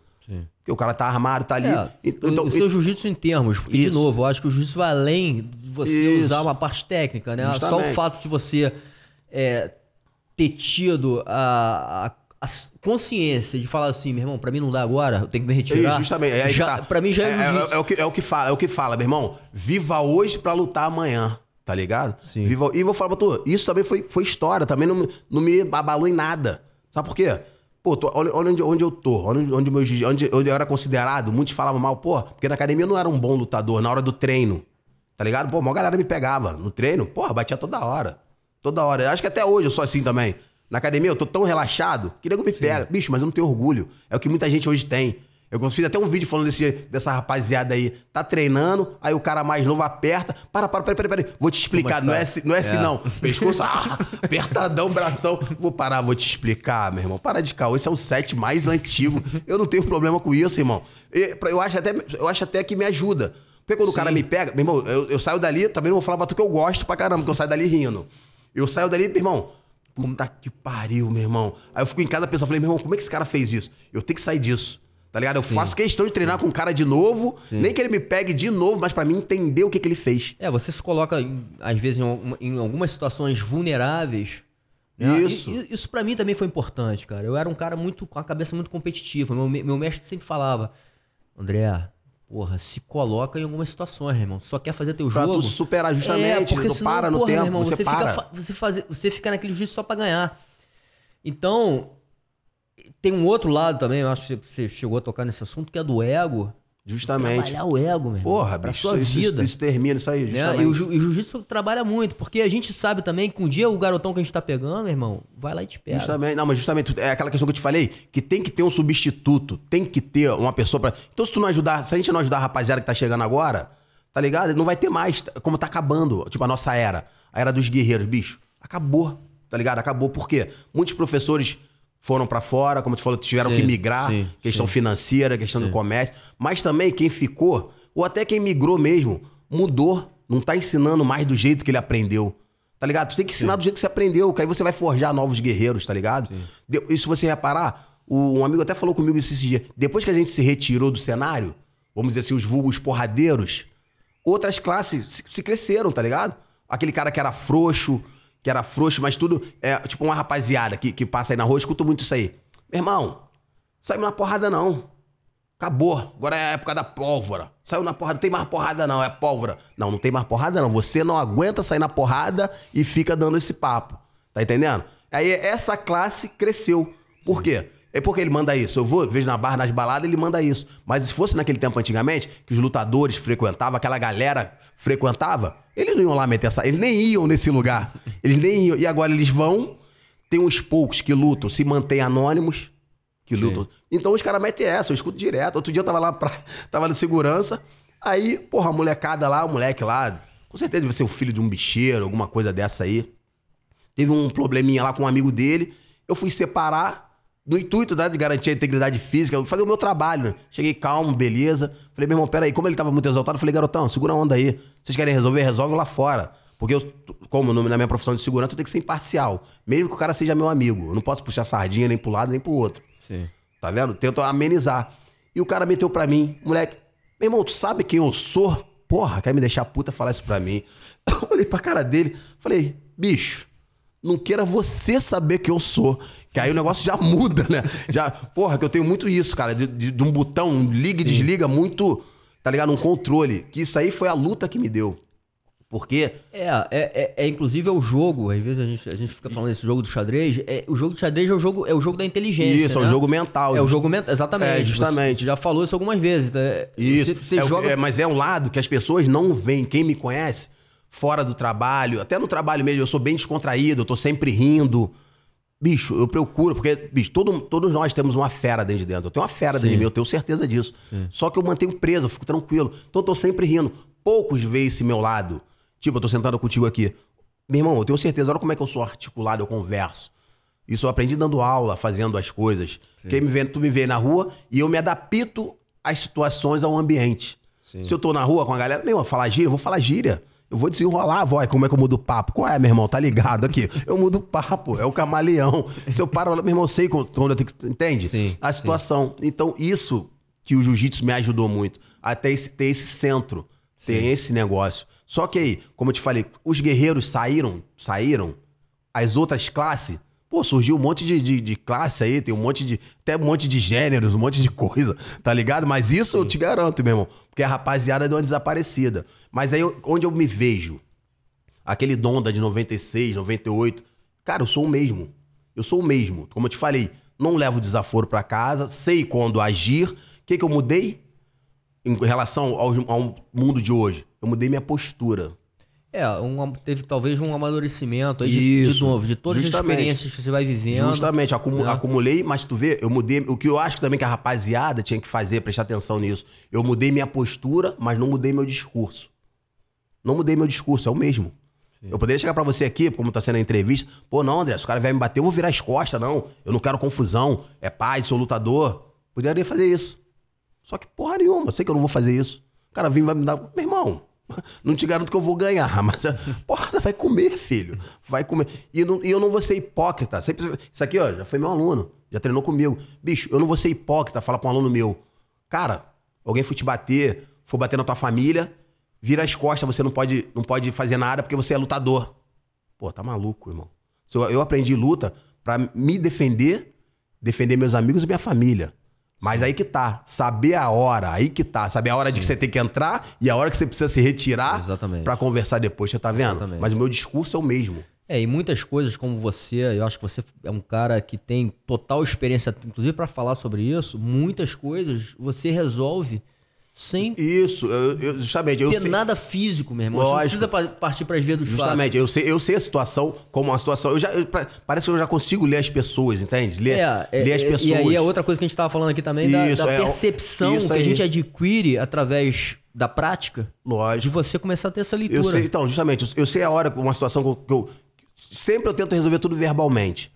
[SPEAKER 2] Porque o cara tá armado, tá ali.
[SPEAKER 1] É,
[SPEAKER 2] então,
[SPEAKER 1] o, seu jiu-jitsu em termos, porque, de
[SPEAKER 2] Isso.
[SPEAKER 1] novo, eu acho que o jiu-jitsu vai além de você
[SPEAKER 2] Isso.
[SPEAKER 1] usar uma parte técnica, né? Só o
[SPEAKER 2] Justamente.
[SPEAKER 1] fato de você é, ter tido a, a- consciência de falar assim, meu irmão, pra mim não dá agora, eu tenho que me retirar.
[SPEAKER 2] Isso, justamente. É,
[SPEAKER 1] já,
[SPEAKER 2] tá.
[SPEAKER 1] Pra mim já é,
[SPEAKER 2] é,
[SPEAKER 1] jiu-jitsu.
[SPEAKER 2] é, o que, é o que fala, é o que fala, meu irmão. Viva hoje pra lutar amanhã, tá ligado?
[SPEAKER 1] Sim.
[SPEAKER 2] Viva, e vou falar pra tu, isso também foi, foi história, também não, me- não me abalou em nada. Sabe por quê? Pô, tô- olha, olha onde, onde eu tô, olha onde, onde, onde eu era considerado, muitos falavam mal, pô, porque na academia eu não era um bom lutador, na hora do treino, tá ligado? Pô, a maior galera me pegava no treino, porra, batia toda hora. Toda hora. Eu acho que até hoje eu sou assim também. Na academia eu tô tão relaxado que nego me pega. Bicho, mas eu não tenho orgulho. É o que muita gente hoje tem. Eu fiz até um vídeo falando desse, dessa rapaziada aí. Tá treinando, aí o cara mais novo aperta. Para, para, peraí, peraí, peraí. Vou te explicar. Não é, assim- não é assim, não. Pescoço, ah, apertadão, bração. Vou parar, vou te explicar, meu irmão. Para de caô. Esse é o set mais antigo. Eu não tenho problema com isso, irmão. Eu acho até, eu acho até que me ajuda. Porque quando o cara me pega, meu irmão, eu, eu saio dali, também não vou falar pra tu que eu gosto pra caramba, porque eu saio dali rindo. Eu saio dali, meu irmão, puta que pariu, meu irmão. Aí eu fico em casa pensando, falei, meu irmão, como é que esse cara fez isso? Eu tenho que sair disso. Tá ligado? Eu faço questão de treinar com um cara de novo, nem que ele me pegue de novo, mas pra mim entender o que, que ele fez.
[SPEAKER 1] É, você se coloca, às vezes, em, alguma- em algumas situações vulneráveis. né?
[SPEAKER 2] Isso.
[SPEAKER 1] E- isso pra mim também foi importante, cara. Eu era um cara muito com a cabeça muito competitiva. Meu, me- meu mestre sempre falava, André, porra, se coloca em algumas situações, irmão. Só quer fazer teu
[SPEAKER 2] Pra
[SPEAKER 1] jogo.
[SPEAKER 2] tu superar justamente, não para no
[SPEAKER 1] porra,
[SPEAKER 2] tempo,
[SPEAKER 1] irmão,
[SPEAKER 2] você
[SPEAKER 1] fica
[SPEAKER 2] para.
[SPEAKER 1] fa- você, fazer, você fica naquele juízo só pra ganhar. Então, tem um outro lado também, eu acho que você chegou a tocar nesse assunto, que é do ego.
[SPEAKER 2] Justamente.
[SPEAKER 1] Trabalhar o ego, meu.
[SPEAKER 2] Porra,
[SPEAKER 1] pra
[SPEAKER 2] bicho,
[SPEAKER 1] sua
[SPEAKER 2] isso,
[SPEAKER 1] vida.
[SPEAKER 2] isso, isso termina isso aí,
[SPEAKER 1] né?
[SPEAKER 2] justamente.
[SPEAKER 1] E o, ju- e o jiu-jitsu trabalha muito, porque a gente sabe também que um dia o garotão que a gente tá pegando, meu irmão, vai lá e te pega.
[SPEAKER 2] Justamente, não, mas justamente é aquela questão que eu te falei, que tem que ter um substituto, tem que ter uma pessoa pra. Então, se tu não ajudar, se a gente não ajudar a rapaziada que tá chegando agora, tá ligado? Não vai ter mais, tá- como tá acabando, tipo, a nossa era, a era dos guerreiros, bicho. Acabou, tá ligado? Acabou. Por quê? Muitos professores foram pra fora, como tu falou, tiveram
[SPEAKER 1] Sim,
[SPEAKER 2] que migrar,
[SPEAKER 1] sim,
[SPEAKER 2] questão financeira, questão do comércio, mas também quem ficou, ou até quem migrou mesmo, mudou, não tá ensinando mais do jeito que ele aprendeu. Tá ligado? Tu tem que ensinar do jeito que você aprendeu, que aí você vai forjar novos guerreiros, tá ligado? E se você reparar, o- um amigo até falou comigo esse dia. Depois que a gente se retirou do cenário, vamos dizer assim, os vulgos porradeiros, outras classes se, se cresceram, tá ligado? Aquele cara que era frouxo, que era frouxo, mas tudo. É, tipo uma rapaziada que, que passa aí na rua, escuto muito isso aí. Meu irmão, saiu na porrada não. Acabou. Agora é a época da pólvora. Saiu na porrada, não tem mais porrada não, é pólvora. Não, não tem mais porrada não. Você não aguenta sair na porrada e fica dando esse papo. Tá entendendo? Aí essa classe cresceu. Por quê? É porque ele manda isso. Eu vou, vejo na barra, nas baladas, ele manda isso. Mas se fosse naquele tempo antigamente, que os lutadores frequentavam, aquela galera frequentava, eles não iam lá meter essa. Eles nem iam nesse lugar. Eles nem iam. E agora eles vão, tem uns poucos que lutam, se mantêm anônimos, que lutam. Então os caras metem essa, eu escuto direto. Outro dia eu tava lá, pra, tava de segurança, aí, porra, a molecada lá, o moleque lá, com certeza deve ser o filho de um bicheiro, alguma coisa dessa aí. Teve um probleminha lá com um amigo dele, eu fui separar, no intuito né, de garantir a integridade física, fazer o meu trabalho, né? Cheguei calmo, beleza. Falei, meu irmão, peraí, como ele tava muito exaltado, eu falei, garotão, segura a onda aí. Vocês querem resolver? Resolve lá fora. Porque eu, como na minha profissão de segurança, eu tenho que ser imparcial. Mesmo que o cara seja meu amigo. Eu não posso puxar sardinha nem pro lado, nem pro outro.
[SPEAKER 1] Sim.
[SPEAKER 2] Tá vendo? Tento amenizar. E o cara meteu pra mim, moleque, meu irmão, tu sabe quem eu sou? Porra, quer me deixar puta falar isso pra mim. Eu olhei pra cara dele, falei, bicho, não queira você saber que eu sou. Que aí o negócio já muda, né? Já, porra, que eu tenho muito isso, cara, de, de, de um botão, um liga e desliga muito, tá ligado? Um controle. Que isso aí foi a luta que me deu. Porque.
[SPEAKER 1] É, é, é, é, inclusive é o jogo. Às vezes a gente, a gente fica falando desse jogo do xadrez. É, o jogo de xadrez é o jogo, é o jogo da inteligência.
[SPEAKER 2] Isso,
[SPEAKER 1] né?
[SPEAKER 2] é o jogo mental.
[SPEAKER 1] É o jogo mental, exatamente.
[SPEAKER 2] É, justamente.
[SPEAKER 1] Você já falou isso algumas vezes. Né?
[SPEAKER 2] Isso.
[SPEAKER 1] Você, você
[SPEAKER 2] é,
[SPEAKER 1] joga...
[SPEAKER 2] é, mas é um lado que as pessoas não veem. Quem me conhece, fora do trabalho, até no trabalho mesmo, eu sou bem descontraído, eu tô sempre rindo. Bicho, eu procuro, porque, bicho, todo, todos nós temos uma fera dentro de dentro. Eu tenho uma fera dentro de mim, eu tenho certeza disso. Sim. Só que eu mantenho preso, eu fico tranquilo. Então eu tô sempre rindo. Poucos veem esse meu lado. Tipo, eu tô sentado contigo aqui. Meu irmão, eu tenho certeza, olha como é que eu sou articulado, eu converso. Isso eu aprendi dando aula, fazendo as coisas. Quem me vê, tu me vê na rua e eu me adapto às situações, ao ambiente. Sim. Se eu tô na rua com a galera, meu irmão, falar gíria, eu vou falar gíria. Eu vou desenrolar a voz, como é que eu mudo o papo? Qual é, meu irmão? Tá ligado aqui? Eu mudo o papo, é o camaleão. Se eu paro, meu irmão, eu sei quando eu tenho que. Entende?
[SPEAKER 1] Sim,
[SPEAKER 2] a situação. Sim. Então, isso que o jiu-jitsu me ajudou muito. Até esse, ter esse centro, ter sim. esse negócio. Só que aí, como eu te falei, os guerreiros saíram, saíram, as outras classes, pô, surgiu um monte de, de, de, classe aí, tem um monte de. Até um monte de gêneros, um monte de coisa, tá ligado? Mas isso Sim. eu te garanto, meu irmão. Porque a rapaziada deu uma desaparecida. Mas aí, onde eu me vejo, aquele Donda de 96, 98, cara, eu sou o mesmo. Eu sou o mesmo. Como eu te falei, não levo desaforo para casa, sei quando agir. O que, que eu mudei em relação ao, ao mundo de hoje? Eu mudei minha postura.
[SPEAKER 1] É, um, teve talvez um amadurecimento aí de, de, novo, de todas Justamente. as experiências que você vai vivendo.
[SPEAKER 2] Justamente, né? acumulei, mas tu vê, eu mudei. O que eu acho também que a rapaziada tinha que fazer, prestar atenção nisso. Eu mudei minha postura, mas não mudei meu discurso. Não mudei meu discurso, é o mesmo. Sim. Eu poderia chegar para você aqui, como tá sendo a entrevista, pô, não, André, se o cara vier me bater, eu vou virar as costas, não. Eu não quero confusão, é paz, sou lutador. Poderia fazer isso. Só que porra nenhuma, eu sei que eu não vou fazer isso. O cara vem e vai me dar. Meu irmão, não te garanto que eu vou ganhar, mas, porra, vai comer, filho. Vai comer. E, não, e eu não vou ser hipócrita. Sempre, isso aqui, ó, já foi meu aluno, já treinou comigo. Bicho, eu não vou ser hipócrita, falar pra um aluno meu, cara, alguém for te bater, for bater na tua família, vira as costas, você não pode, não pode fazer nada porque você é lutador. Pô, tá maluco, irmão. Eu aprendi luta para me defender, defender meus amigos e minha família. Mas aí que tá. Saber a hora, aí que tá. Saber a hora Sim. de que você tem que entrar e a hora que você precisa se retirar para conversar depois, você tá vendo? Exatamente. Mas o meu discurso é o mesmo.
[SPEAKER 1] É, e muitas coisas como você, eu acho que você é um cara que tem total experiência, inclusive para falar sobre isso, muitas coisas você resolve sem
[SPEAKER 2] isso, eu, eu, justamente. Eu
[SPEAKER 1] ter
[SPEAKER 2] sei...
[SPEAKER 1] nada físico, meu irmão. Lógico. Não precisa partir para as vias dos
[SPEAKER 2] Justamente, fatos. eu sei, eu sei a situação como uma situação. Eu já, eu, parece que eu já consigo ler as pessoas, entende? Ler,
[SPEAKER 1] é, é, ler as pessoas. E aí é outra coisa que a gente estava falando aqui também, isso, da, da é, percepção que a gente adquire através da prática.
[SPEAKER 2] Lógico.
[SPEAKER 1] De você começar a ter essa leitura.
[SPEAKER 2] Eu sei, então, justamente, eu sei a hora, uma situação que eu, que eu sempre eu tento resolver tudo verbalmente.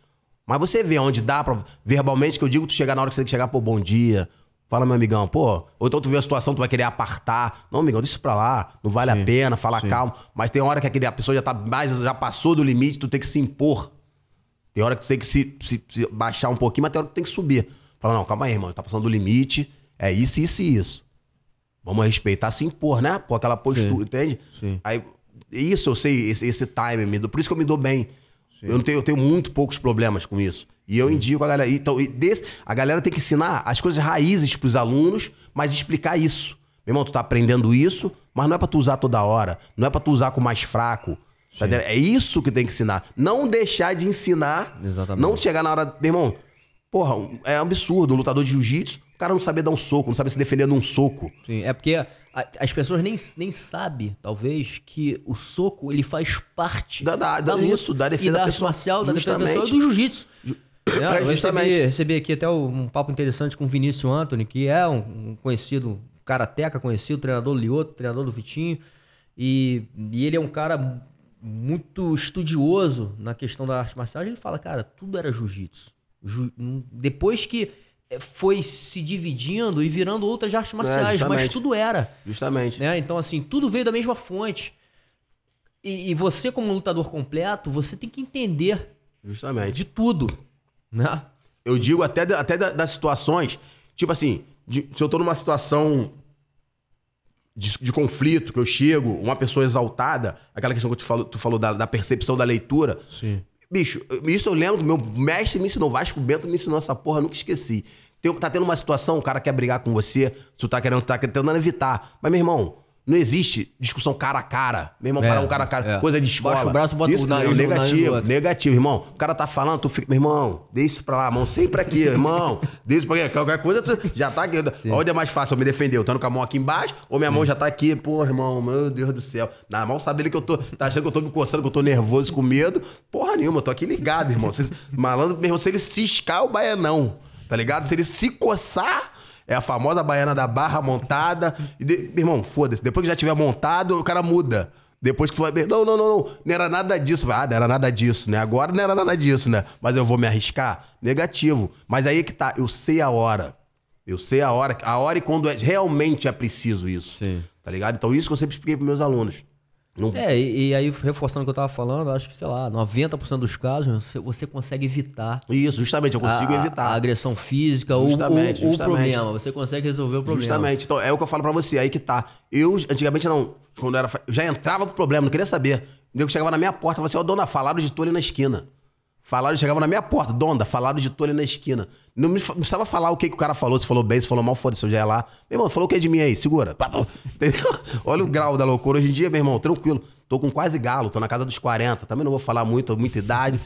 [SPEAKER 2] Mas você vê onde dá para verbalmente que eu digo tu chegar na hora que você tem que chegar, pô, bom dia, Fala, meu amigão, pô, ou então tu vê a situação, tu vai querer apartar. Não, amigão, deixa pra lá, não vale sim, a pena, fala sim. calmo. Mas tem hora que aquele, a pessoa já tá mais, já passou do limite, tu tem que se impor. Tem hora que tu tem que se, se, se baixar um pouquinho, mas tem hora que tu tem que subir. Fala, não, calma aí, irmão, tá passando do limite, é isso, isso e isso. Vamos respeitar, se impor, né? Pô, aquela postura, sim, entende? Aí, isso eu sei, esse, esse time, por isso que eu me dou bem. Eu, não tenho, eu tenho muito poucos problemas com isso. E eu indico a galera. Então, desse, a galera tem que ensinar as coisas raízes pros alunos, mas explicar isso. Meu irmão, tu tá aprendendo isso, mas não é pra tu usar toda hora. Não é pra tu usar com o mais fraco. Tá é isso que tem que ensinar. Não deixar de ensinar. Exatamente. Não chegar na hora. Meu irmão, porra, é um absurdo. Um lutador de jiu-jitsu, o cara não saber dar um soco, não sabe se defender num soco.
[SPEAKER 1] Sim, é porque as pessoas nem, nem sabem, talvez, que o soco ele faz parte
[SPEAKER 2] da, da, da, isso, da defesa
[SPEAKER 1] da arte marcial, da defesa pessoal e do jiu-jitsu. É, eu recebi, recebi, aqui até um papo interessante com o Vinícius Anthony, que é um, um conhecido, karateca conhecido, treinador do Lioto, treinador do Vitinho. E, e ele é um cara muito estudioso na questão da arte marcial. Ele fala, cara, tudo era jiu-jitsu. Ju, depois que foi se dividindo e virando outras artes é, marciais, é, mas tudo era.
[SPEAKER 2] Justamente.
[SPEAKER 1] Né? Então, assim, tudo veio da mesma fonte. E, e, você, como lutador completo, você tem que entender
[SPEAKER 2] Justamente.
[SPEAKER 1] de tudo. Né?
[SPEAKER 2] Eu digo até, até das situações, tipo assim, de, se eu tô numa situação de, de, conflito, que eu chego, uma pessoa exaltada, aquela questão que tu falou, tu falou da, da percepção da leitura.
[SPEAKER 1] Sim.
[SPEAKER 2] Bicho, isso eu lembro, meu mestre me ensinou, Vasco Bento me ensinou essa porra, nunca esqueci. Tem, tá tendo uma situação, o cara quer brigar com você, tu tá querendo, tá tentando evitar. Mas, meu irmão, não existe discussão cara a cara. Meu irmão,
[SPEAKER 1] É,
[SPEAKER 2] parar um cara a cara,
[SPEAKER 1] é.
[SPEAKER 2] coisa de escola.
[SPEAKER 1] Baixa o braço, bota
[SPEAKER 2] isso,
[SPEAKER 1] o nariz do
[SPEAKER 2] negativo, negativo, irmão. O cara tá falando, tu fica, meu irmão, deixa isso pra lá, mão sempre aqui, irmão. Deixa isso pra aqui. Qualquer coisa, tu já tá aqui. Onde é mais fácil eu me defender? Eu estando com a mão aqui embaixo, ou minha mão já tá aqui, pô, irmão, meu Deus do céu. Na mal sabe ele que eu tô, tá achando que eu tô me coçando, que eu tô nervoso, com medo. Porra nenhuma, eu tô aqui ligado, irmão. Se- malandro, meu irmão, se ele ciscar, o baianão, tá ligado? Se ele se coçar, é a famosa baiana da barra montada. E de- irmão, foda-se. Depois que já tiver montado, o cara muda. Depois que tu vai ver, não, não, não, não, não era nada disso. Ah, não era nada disso, né? Agora não era nada disso, né? Mas eu vou me arriscar? Negativo. Mas aí que tá, eu sei a hora. Eu sei a hora, a hora e quando é- realmente é preciso isso.
[SPEAKER 1] Sim.
[SPEAKER 2] Tá ligado? Então isso que eu sempre expliquei pros meus alunos. Não,
[SPEAKER 1] É, e, e aí, reforçando o que eu tava falando, eu acho que, sei lá, 90% dos casos você, você consegue evitar.
[SPEAKER 2] Isso, justamente, eu consigo
[SPEAKER 1] a,
[SPEAKER 2] evitar.
[SPEAKER 1] A agressão física ou- o
[SPEAKER 2] justamente.
[SPEAKER 1] problema. Você consegue resolver o problema.
[SPEAKER 2] Justamente. Então, é o que eu falo pra você, aí que tá. Eu, antigamente, não. Quando eu era. Eu já entrava pro problema, não queria saber. O nego chegava na minha porta, falava assim, ó, dona, falaram de ali na esquina. Falaram, chegava na minha porta, Donda, falaram de tu ali na esquina. Não me não precisava falar o que, que o cara falou, se falou bem, se falou mal, foda-se, eu já ia lá. Meu irmão, falou o que de mim aí? Segura. Entendeu? Olha o grau da loucura. Hoje em dia, meu irmão, tranquilo. Tô com quase galo, tô na casa dos 40. Também não vou falar muito, muita idade.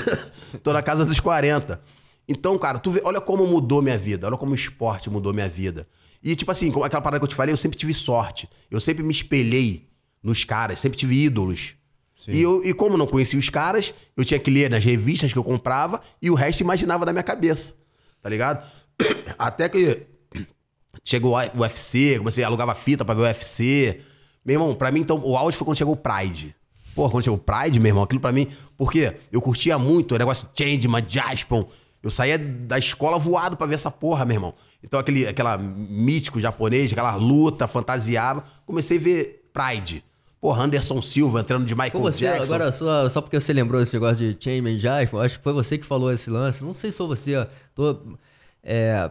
[SPEAKER 2] tô na casa dos 40. Então, cara, tu vê, olha como mudou minha vida, olha como o esporte mudou minha vida. E, tipo assim, aquela parada que eu te falei, eu sempre tive sorte. Eu sempre me espelhei nos caras, sempre tive ídolos. E, eu, e como não conhecia os caras, eu tinha que ler nas revistas que eu comprava e o resto imaginava na minha cabeça. Tá ligado? Até que chegou o UFC, comecei alugava fita pra ver o UFC. Meu irmão, pra mim, então, o auge foi quando chegou o Pride. Pô, quando chegou o Pride, meu irmão, aquilo pra mim. Porque eu curtia muito o negócio Changeman, Jaspon. Eu saía da escola voado pra ver essa porra, meu irmão. Então, aquele aquela mítico japonês, aquela luta, fantasiava. Comecei a ver Pride. Porra, Anderson Silva entrando de Michael
[SPEAKER 1] você,
[SPEAKER 2] Jackson.
[SPEAKER 1] agora, só, só porque você lembrou esse negócio de Chainman Jive, acho que foi você que falou esse lance. Não sei se foi você. Tô, é,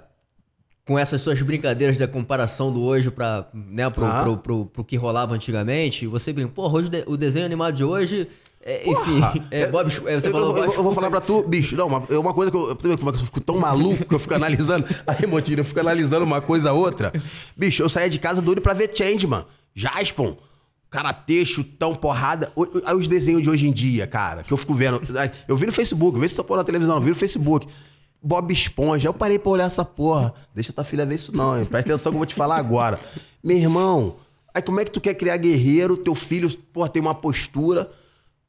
[SPEAKER 1] com essas suas brincadeiras da comparação do hoje para né, pro,
[SPEAKER 2] Ah.
[SPEAKER 1] pro, pro, pro que rolava antigamente. Você brinca, porra, hoje o de- o desenho animado de hoje. é, enfim, é, Bob, é, você
[SPEAKER 2] eu,
[SPEAKER 1] falou
[SPEAKER 2] eu- eu vou falar pra tu, bicho, não, uma, é uma coisa que eu, é eu fico tão maluco que eu fico analisando. Aí, Motinho, eu fico analisando uma coisa a outra. Bicho, eu saía de casa doido pra ver Changeman, Jaspon, Karatê, chutão, porrada. Aí os desenhos de hoje em dia, cara, que eu fico vendo. Eu vi no Facebook, eu se essa porra na televisão, eu vi no Facebook. Bob Esponja, eu parei pra olhar essa porra. Deixa tua filha ver isso não, hein? Presta atenção que eu vou te falar agora. Meu irmão, aí como é que tu quer criar guerreiro, teu filho, porra, tem uma postura...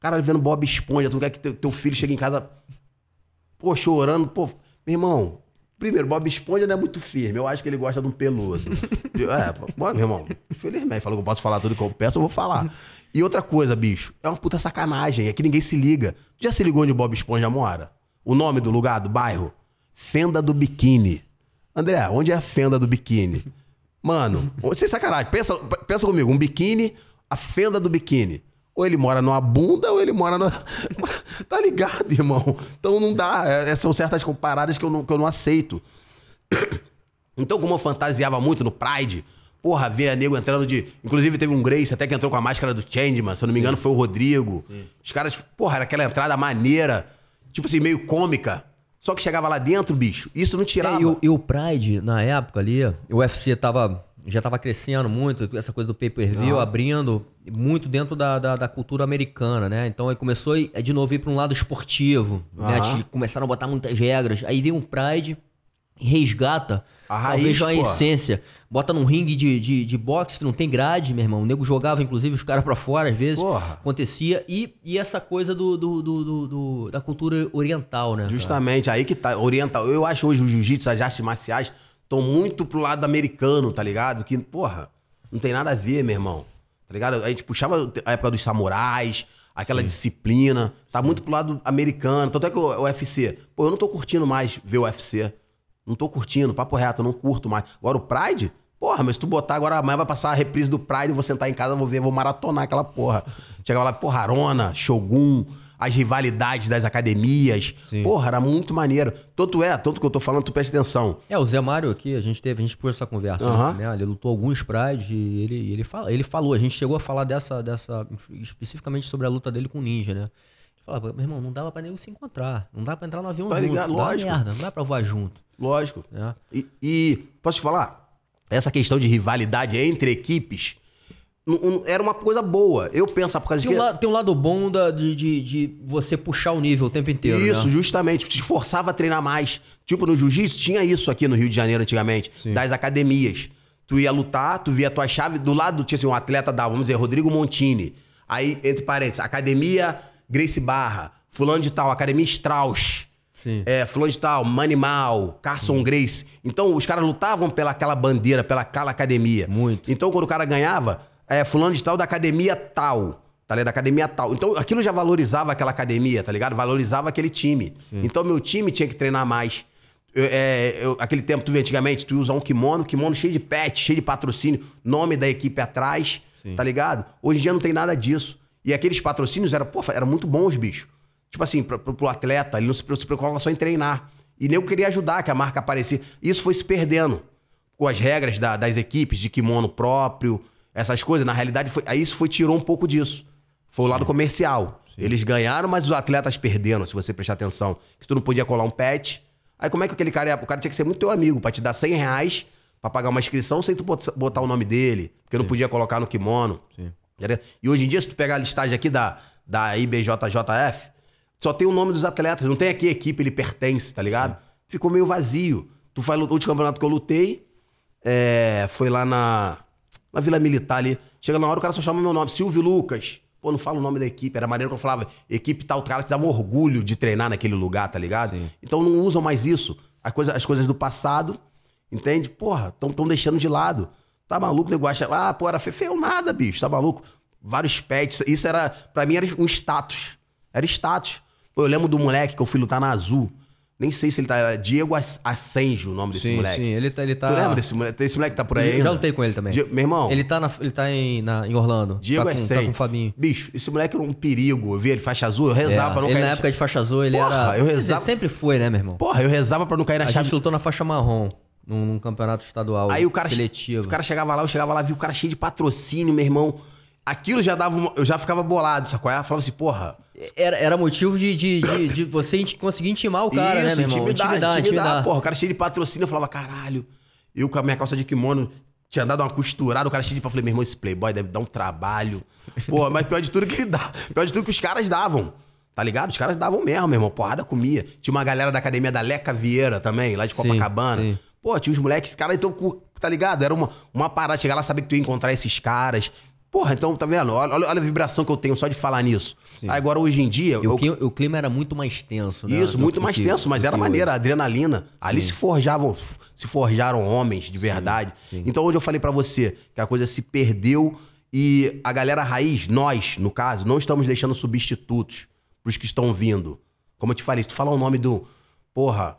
[SPEAKER 2] Cara, vendo Bob Esponja, tu quer que teu, teu filho chegue em casa, pô, chorando, pô. Meu irmão, primeiro, Bob Esponja não é muito firme. Eu acho que ele gosta de um peludo. é, pô, meu irmão, infelizmente, falou que eu posso falar tudo que eu peço, eu vou falar. E outra coisa, bicho, é uma puta sacanagem, é que ninguém se liga. Já se ligou onde o Bob Esponja mora? O nome do lugar, do bairro? Fenda do Biquíni. André, onde é a fenda do biquíni? Mano, sem sacanagem, pensa, pensa comigo, um biquíni, a fenda do biquíni. Ou ele mora numa bunda ou ele mora na. tá ligado, irmão? Então não dá. É, são certas paradas que eu não, que eu não aceito. Então, como eu fantasiava muito no Pride, porra, ver a nego entrando de. Inclusive, teve um Grace até que entrou com a máscara do Changeman, se eu não me engano, foi o Rodrigo. Os caras, porra, era aquela entrada maneira, tipo assim, meio cômica. Só que chegava lá dentro, bicho, isso não tirava.
[SPEAKER 1] É, e, o, e o Pride, na época ali, o UFC tava, já tava crescendo muito, essa coisa do pay-per-view, abrindo muito dentro da, da, da cultura americana, né? Então aí começou a, de novo ir para um lado esportivo, né? De- Começaram a botar muitas regras. Aí vem o Pride e resgata
[SPEAKER 2] A
[SPEAKER 1] talvez
[SPEAKER 2] raiz,
[SPEAKER 1] a
[SPEAKER 2] pô.
[SPEAKER 1] essência. Bota num ringue de, de, de boxe que não tem grade, meu irmão. O nego jogava, inclusive, os caras pra fora, às vezes.
[SPEAKER 2] Porra.
[SPEAKER 1] Acontecia. E, e essa coisa do, do, do, do- da cultura oriental, né? cara?
[SPEAKER 2] Justamente, aí que tá, oriental. Eu acho hoje o jiu-jitsu, as artes marciais, estão muito pro lado americano, tá ligado? Que, porra, não tem nada a ver, meu irmão. Tá ligado? A gente puxava a época dos samurais, aquela disciplina. Tá muito pro lado americano. Tanto é que o UFC, pô, eu não tô curtindo mais ver o UFC. Não tô curtindo, papo reto, eu não curto mais. Agora o Pride, porra, mas se tu botar agora amanhã vai passar a reprise do Pride, eu vou sentar em casa, vou ver, vou maratonar aquela porra. Chegava lá, porra, Arona, Shogun, as rivalidades das academias.
[SPEAKER 1] Sim.
[SPEAKER 2] Porra, era muito maneiro. Tanto é, tanto que eu tô falando, tu presta atenção.
[SPEAKER 1] É, o Zé Mário aqui, a gente teve, a gente pôs essa conversa,
[SPEAKER 2] Aham.
[SPEAKER 1] né? Ele lutou alguns Pride e ele, ele, fala, ele falou, a gente chegou a falar dessa, dessa, especificamente sobre a luta dele com o Ninja, né? Ele falava, meu irmão, não dava pra nem se encontrar. Não dá pra entrar no avião
[SPEAKER 2] Tá
[SPEAKER 1] junto.
[SPEAKER 2] ligado? Lógico.
[SPEAKER 1] merda, não dá pra voar junto.
[SPEAKER 2] Lógico.
[SPEAKER 1] Né?
[SPEAKER 2] E, e posso te falar? Essa questão de rivalidade entre equipes era uma coisa boa. Eu penso, por causa
[SPEAKER 1] Tem
[SPEAKER 2] de
[SPEAKER 1] um, lado, tem um lado bom da- de, de, de você puxar o nível o tempo inteiro.
[SPEAKER 2] Isso,
[SPEAKER 1] né?
[SPEAKER 2] justamente. Te forçava a treinar mais. Tipo, no jiu-jitsu tinha isso aqui no Rio de Janeiro antigamente. Das academias. Tu ia lutar, tu via a tua chave. Do lado tinha assim, um atleta da, vamos dizer, Rodrigo Montini. Aí, entre parênteses, Academia Grace Barra. Fulano de tal, Academia Strauss.
[SPEAKER 1] Sim.
[SPEAKER 2] É, fulano de tal, Manimal, Carson Grace. Então, os caras lutavam pela aquela bandeira, pela aquela academia.
[SPEAKER 1] Muito.
[SPEAKER 2] Então, quando o cara ganhava, é, fulano de tal da academia tal. Tá ligado? Da academia tal. Então, aquilo já valorizava aquela academia, tá ligado? Valorizava aquele time. Então, meu time tinha que treinar mais. Eu- é, eu- aquele tempo, tu vê antigamente, tu ia usar um kimono, kimono cheio de pet, cheio de patrocínio, nome da equipe atrás, tá ligado? Hoje em dia não tem nada disso. E aqueles patrocínios eram, pô, eram muito bons, bicho. Tipo assim, pro, pro, pro atleta, ele não se, se preocupava só em treinar. E nem eu queria ajudar que a marca aparecesse. Isso foi se perdendo com as regras da- das equipes de kimono próprio, essas coisas. Na realidade, foi, aí isso foi tirou um pouco disso. Foi o lado comercial. Eles ganharam, mas os atletas perderam, se você prestar atenção. Que tu não podia colar um pet. Aí como é que aquele cara ia. O cara tinha que ser muito teu amigo pra te dar 100 reais pra pagar uma inscrição sem tu bot- botar o nome dele. Porque não podia colocar no kimono. Entendeu? E hoje em dia, se tu pegar a listagem aqui da, da IBJJF, só tem o nome dos atletas. Não tem aqui a equipe, ele pertence, tá ligado? Ficou meio vazio. Tu faz o último campeonato que eu lutei, é, foi lá na, na Vila Militar ali. Chega na hora, o cara só chama meu nome, Silvio Lucas. Pô, não fala o nome da equipe. Era maneiro que eu falava, equipe tal, o cara te dava orgulho de treinar naquele lugar, tá ligado? Então não usam mais isso. As coisas, as coisas do passado, entende? Porra, estão tão deixando de lado. Tá maluco, nego acha, ah, pô, era fe- feio nada, bicho, tá maluco? Vários pets, isso era, pra mim era um status. Era status. Pô, eu lembro do moleque que eu fui lutar na Azul. Nem sei se ele tá, era Diego As- Ascenjo, o nome desse
[SPEAKER 1] Sim,
[SPEAKER 2] moleque.
[SPEAKER 1] sim. Ele tá. Ele tá
[SPEAKER 2] Tu lembra desse moleque? Esse moleque tá por aí
[SPEAKER 1] Eu
[SPEAKER 2] ainda?
[SPEAKER 1] já lutei com ele também.
[SPEAKER 2] Di- Meu irmão,
[SPEAKER 1] Ele tá, na, ele tá em, na- em Orlando.
[SPEAKER 2] Diego
[SPEAKER 1] tá com,
[SPEAKER 2] sem.
[SPEAKER 1] tá com o Fabinho.
[SPEAKER 2] Bicho, esse moleque era um perigo. Eu vi ele faixa azul, eu rezava
[SPEAKER 1] É,
[SPEAKER 2] pra não
[SPEAKER 1] ele
[SPEAKER 2] cair
[SPEAKER 1] na
[SPEAKER 2] na
[SPEAKER 1] época de faixa azul, ele
[SPEAKER 2] Porra,
[SPEAKER 1] era.
[SPEAKER 2] eu
[SPEAKER 1] Quer dizer,
[SPEAKER 2] rezava-
[SPEAKER 1] sempre foi, né, meu irmão?
[SPEAKER 2] Porra, eu rezava pra não cair na
[SPEAKER 1] A
[SPEAKER 2] chave.
[SPEAKER 1] gente lutou na faixa marrom, num, num campeonato estadual
[SPEAKER 2] Aí o cara,
[SPEAKER 1] seletivo.
[SPEAKER 2] o cara chegava lá, eu chegava lá, vi o cara cheio de patrocínio, meu irmão. Aquilo já dava uma, Eu já ficava bolado, sacou? Eu falava assim, porra.
[SPEAKER 1] Era, era motivo de, de, de, de você conseguir intimar o cara, né,
[SPEAKER 2] isso,
[SPEAKER 1] meu irmão?
[SPEAKER 2] intimidade, intimidade, Porra, o cara cheio de patrocínio, eu falava, caralho. Eu com a minha calça de kimono tinha dado uma costurada, o cara cheio de. Eu falei, meu irmão, esse playboy deve dar um trabalho. Porra, mas pior de tudo que ele dá. Pior de tudo que os caras davam. Tá ligado? Os caras davam mesmo, meu irmão. Porrada comia. Tinha uma galera da academia da Leca Vieira também, lá de Copacabana.
[SPEAKER 1] sim.
[SPEAKER 2] Pô, tinha os moleques, cara, então, tá ligado? Era uma, uma parada, chegar lá, saber que tu ia encontrar esses caras. Porra, então, tá vendo? Olha, olha- a vibração que eu tenho só de falar nisso. Aí, agora, hoje em dia. Eu-
[SPEAKER 1] o, clima, o clima era muito mais tenso, né?
[SPEAKER 2] isso, muito mais
[SPEAKER 1] que-
[SPEAKER 2] tenso, mas era maneira, adrenalina. Ali se forjavam, se forjaram homens de verdade. Então, onde eu falei pra você que a coisa se perdeu e a galera raiz, nós, no caso, não estamos deixando substitutos pros que estão vindo. Como eu te falei, se tu falar o nome do, porra,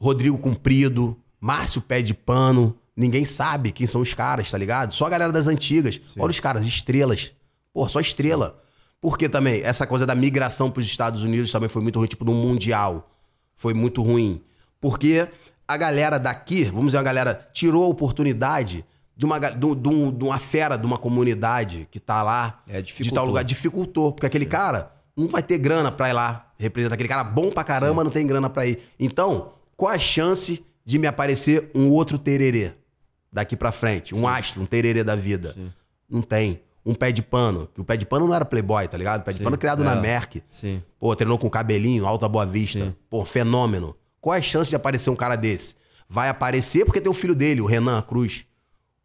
[SPEAKER 2] Rodrigo Comprido, Márcio Pé de Pano, ninguém sabe quem são os caras, tá ligado? Só a galera das antigas. Olha os caras, estrelas. Porra, só estrela. Porque também, essa coisa da migração pros Estados Unidos também foi muito ruim, tipo, no Mundial. Foi muito ruim. Porque a galera daqui, vamos dizer, a galera tirou a oportunidade de uma, de, de de uma fera de uma comunidade que tá lá,
[SPEAKER 1] É,
[SPEAKER 2] de tal lugar, dificultou. Porque aquele cara não vai ter grana pra ir lá representar. Aquele cara bom pra caramba não tem grana pra ir. Então, qual a chance de me aparecer um outro tererê daqui pra frente? Um astro, um tererê da vida? Não tem. Um pé de pano. que O pé de pano não era playboy, tá ligado? O pé de pano criado na
[SPEAKER 1] é.
[SPEAKER 2] Merck.
[SPEAKER 1] Sim.
[SPEAKER 2] Pô, treinou com cabelinho, alta boa vista. Pô, fenômeno. Qual é a chance de aparecer um cara desse? Vai aparecer porque tem o filho dele, o Renan Cruz.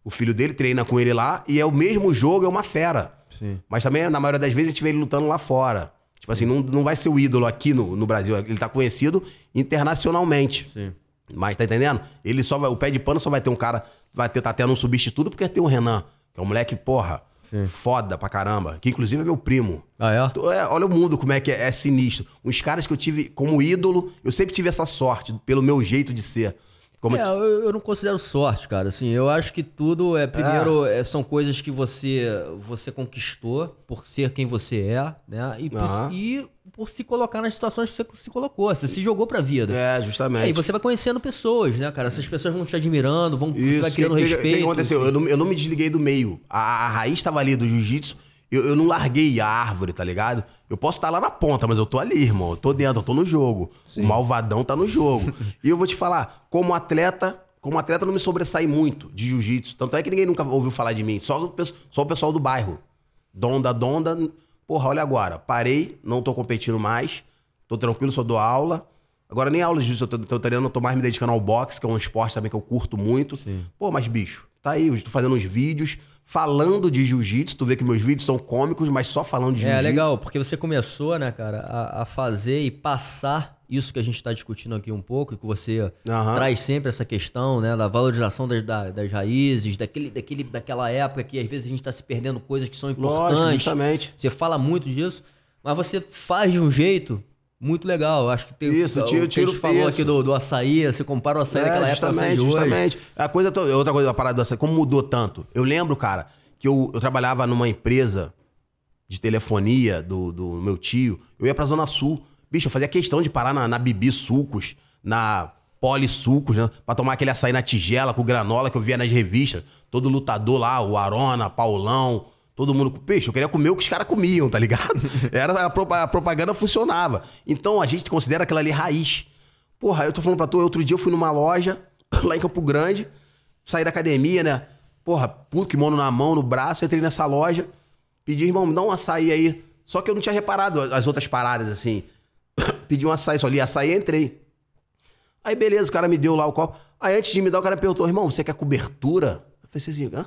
[SPEAKER 2] O filho dele treina com ele lá e é o mesmo jogo, é uma fera.
[SPEAKER 1] Sim.
[SPEAKER 2] Mas também, na maioria das vezes, a gente vê ele lutando lá fora. Tipo assim, não, não vai ser o ídolo aqui no, no Brasil. Ele tá conhecido internacionalmente.
[SPEAKER 1] Sim.
[SPEAKER 2] Mas tá entendendo? Ele só vai, o pé de pano só vai ter um cara, vai ter, tá tendo um substituto porque tem o Renan, que é um moleque, porra, foda pra caramba. Que inclusive é meu primo.
[SPEAKER 1] Ah, é?
[SPEAKER 2] Então, é, olha o mundo como é que é, é sinistro. Os caras que eu tive como ídolo, eu sempre tive essa sorte, pelo meu jeito de ser. Como
[SPEAKER 1] É, eu, eu não considero sorte, cara. Assim, eu acho que tudo é primeiro é, são coisas que você você conquistou por ser quem você é, né? E e por se colocar nas situações que você se colocou, você se jogou pra vida.
[SPEAKER 2] É, justamente.
[SPEAKER 1] Aí você vai conhecendo pessoas, né, cara? Essas pessoas vão te admirando, vão você
[SPEAKER 2] Isso,
[SPEAKER 1] vai
[SPEAKER 2] que,
[SPEAKER 1] criando
[SPEAKER 2] que-
[SPEAKER 1] respeito.
[SPEAKER 2] que aconteceu? Eu não, eu não me desliguei do meio. A, a raiz estava ali do jiu-jitsu. Eu, eu não larguei a árvore, tá ligado? Eu posso estar lá na ponta, mas eu tô ali, irmão. Eu tô dentro, eu tô no jogo. O malvadão tá no jogo. e eu vou te falar, como atleta, como atleta não me sobressai muito de jiu-jitsu. Tanto é que ninguém nunca ouviu falar de mim. O, só o pessoal do bairro. Donda, donda. Porra, olha agora. Parei, não tô competindo mais. Tô tranquilo, só dou aula. Agora nem aula de jiu-jitsu eu tô, tô eu tô mais me dedicando ao boxe, que é um esporte também que eu curto muito. Pô, mas bicho, tá aí, eu tô fazendo uns vídeos falando de jiu-jitsu. Tu vê que meus vídeos são cômicos, mas só falando de
[SPEAKER 1] É
[SPEAKER 2] jiu-jitsu.
[SPEAKER 1] legal, porque você começou, né, cara, a, a fazer e passar isso que a gente está discutindo aqui um pouco, e que você
[SPEAKER 2] Aham.
[SPEAKER 1] traz sempre essa questão, né, da valorização das, da- das raízes, daquele, daquele, daquela época que às vezes a gente está se perdendo coisas que são importantes.
[SPEAKER 2] Lógico, justamente.
[SPEAKER 1] Você fala muito disso, mas você faz de um jeito muito legal. Acho que tem
[SPEAKER 2] Isso,
[SPEAKER 1] o,
[SPEAKER 2] tiro-
[SPEAKER 1] o que a gente
[SPEAKER 2] tiro
[SPEAKER 1] falou
[SPEAKER 2] isso.
[SPEAKER 1] aqui do, do açaí, você compara o açaí daquela
[SPEAKER 2] É,
[SPEAKER 1] época com açaí
[SPEAKER 2] justamente,
[SPEAKER 1] hoje.
[SPEAKER 2] A coisa, outra coisa, a parada dessa, como mudou tanto. Eu lembro, cara, que eu, eu trabalhava numa empresa de telefonia do, do meu tio. Eu ia pra Zona Sul. Bicho, eu fazia questão de parar na, na Bibi Sucos, na Poli Sucos, né? Pra tomar aquele açaí na tigela com granola que eu via nas revistas. Todo lutador lá, o Arona, Paulão, todo mundo. com Bicho, eu queria comer o que os caras comiam, tá ligado? Era, a, a propaganda funcionava. Então a gente considera aquilo ali raiz. Porra, eu tô falando pra tu, outro dia eu fui numa loja lá em Campo Grande, saí da academia, né? Porra, puto kimono na mão, no braço, entrei nessa loja, pedi, irmão, me dá um açaí aí. Só que eu não tinha reparado as outras paradas, assim. pedi um açaí, só li açaí e entrei. Aí beleza, o cara me deu lá o copo. Aí antes de me dar, o cara perguntou, irmão, você quer cobertura? Eu falei assim, hã?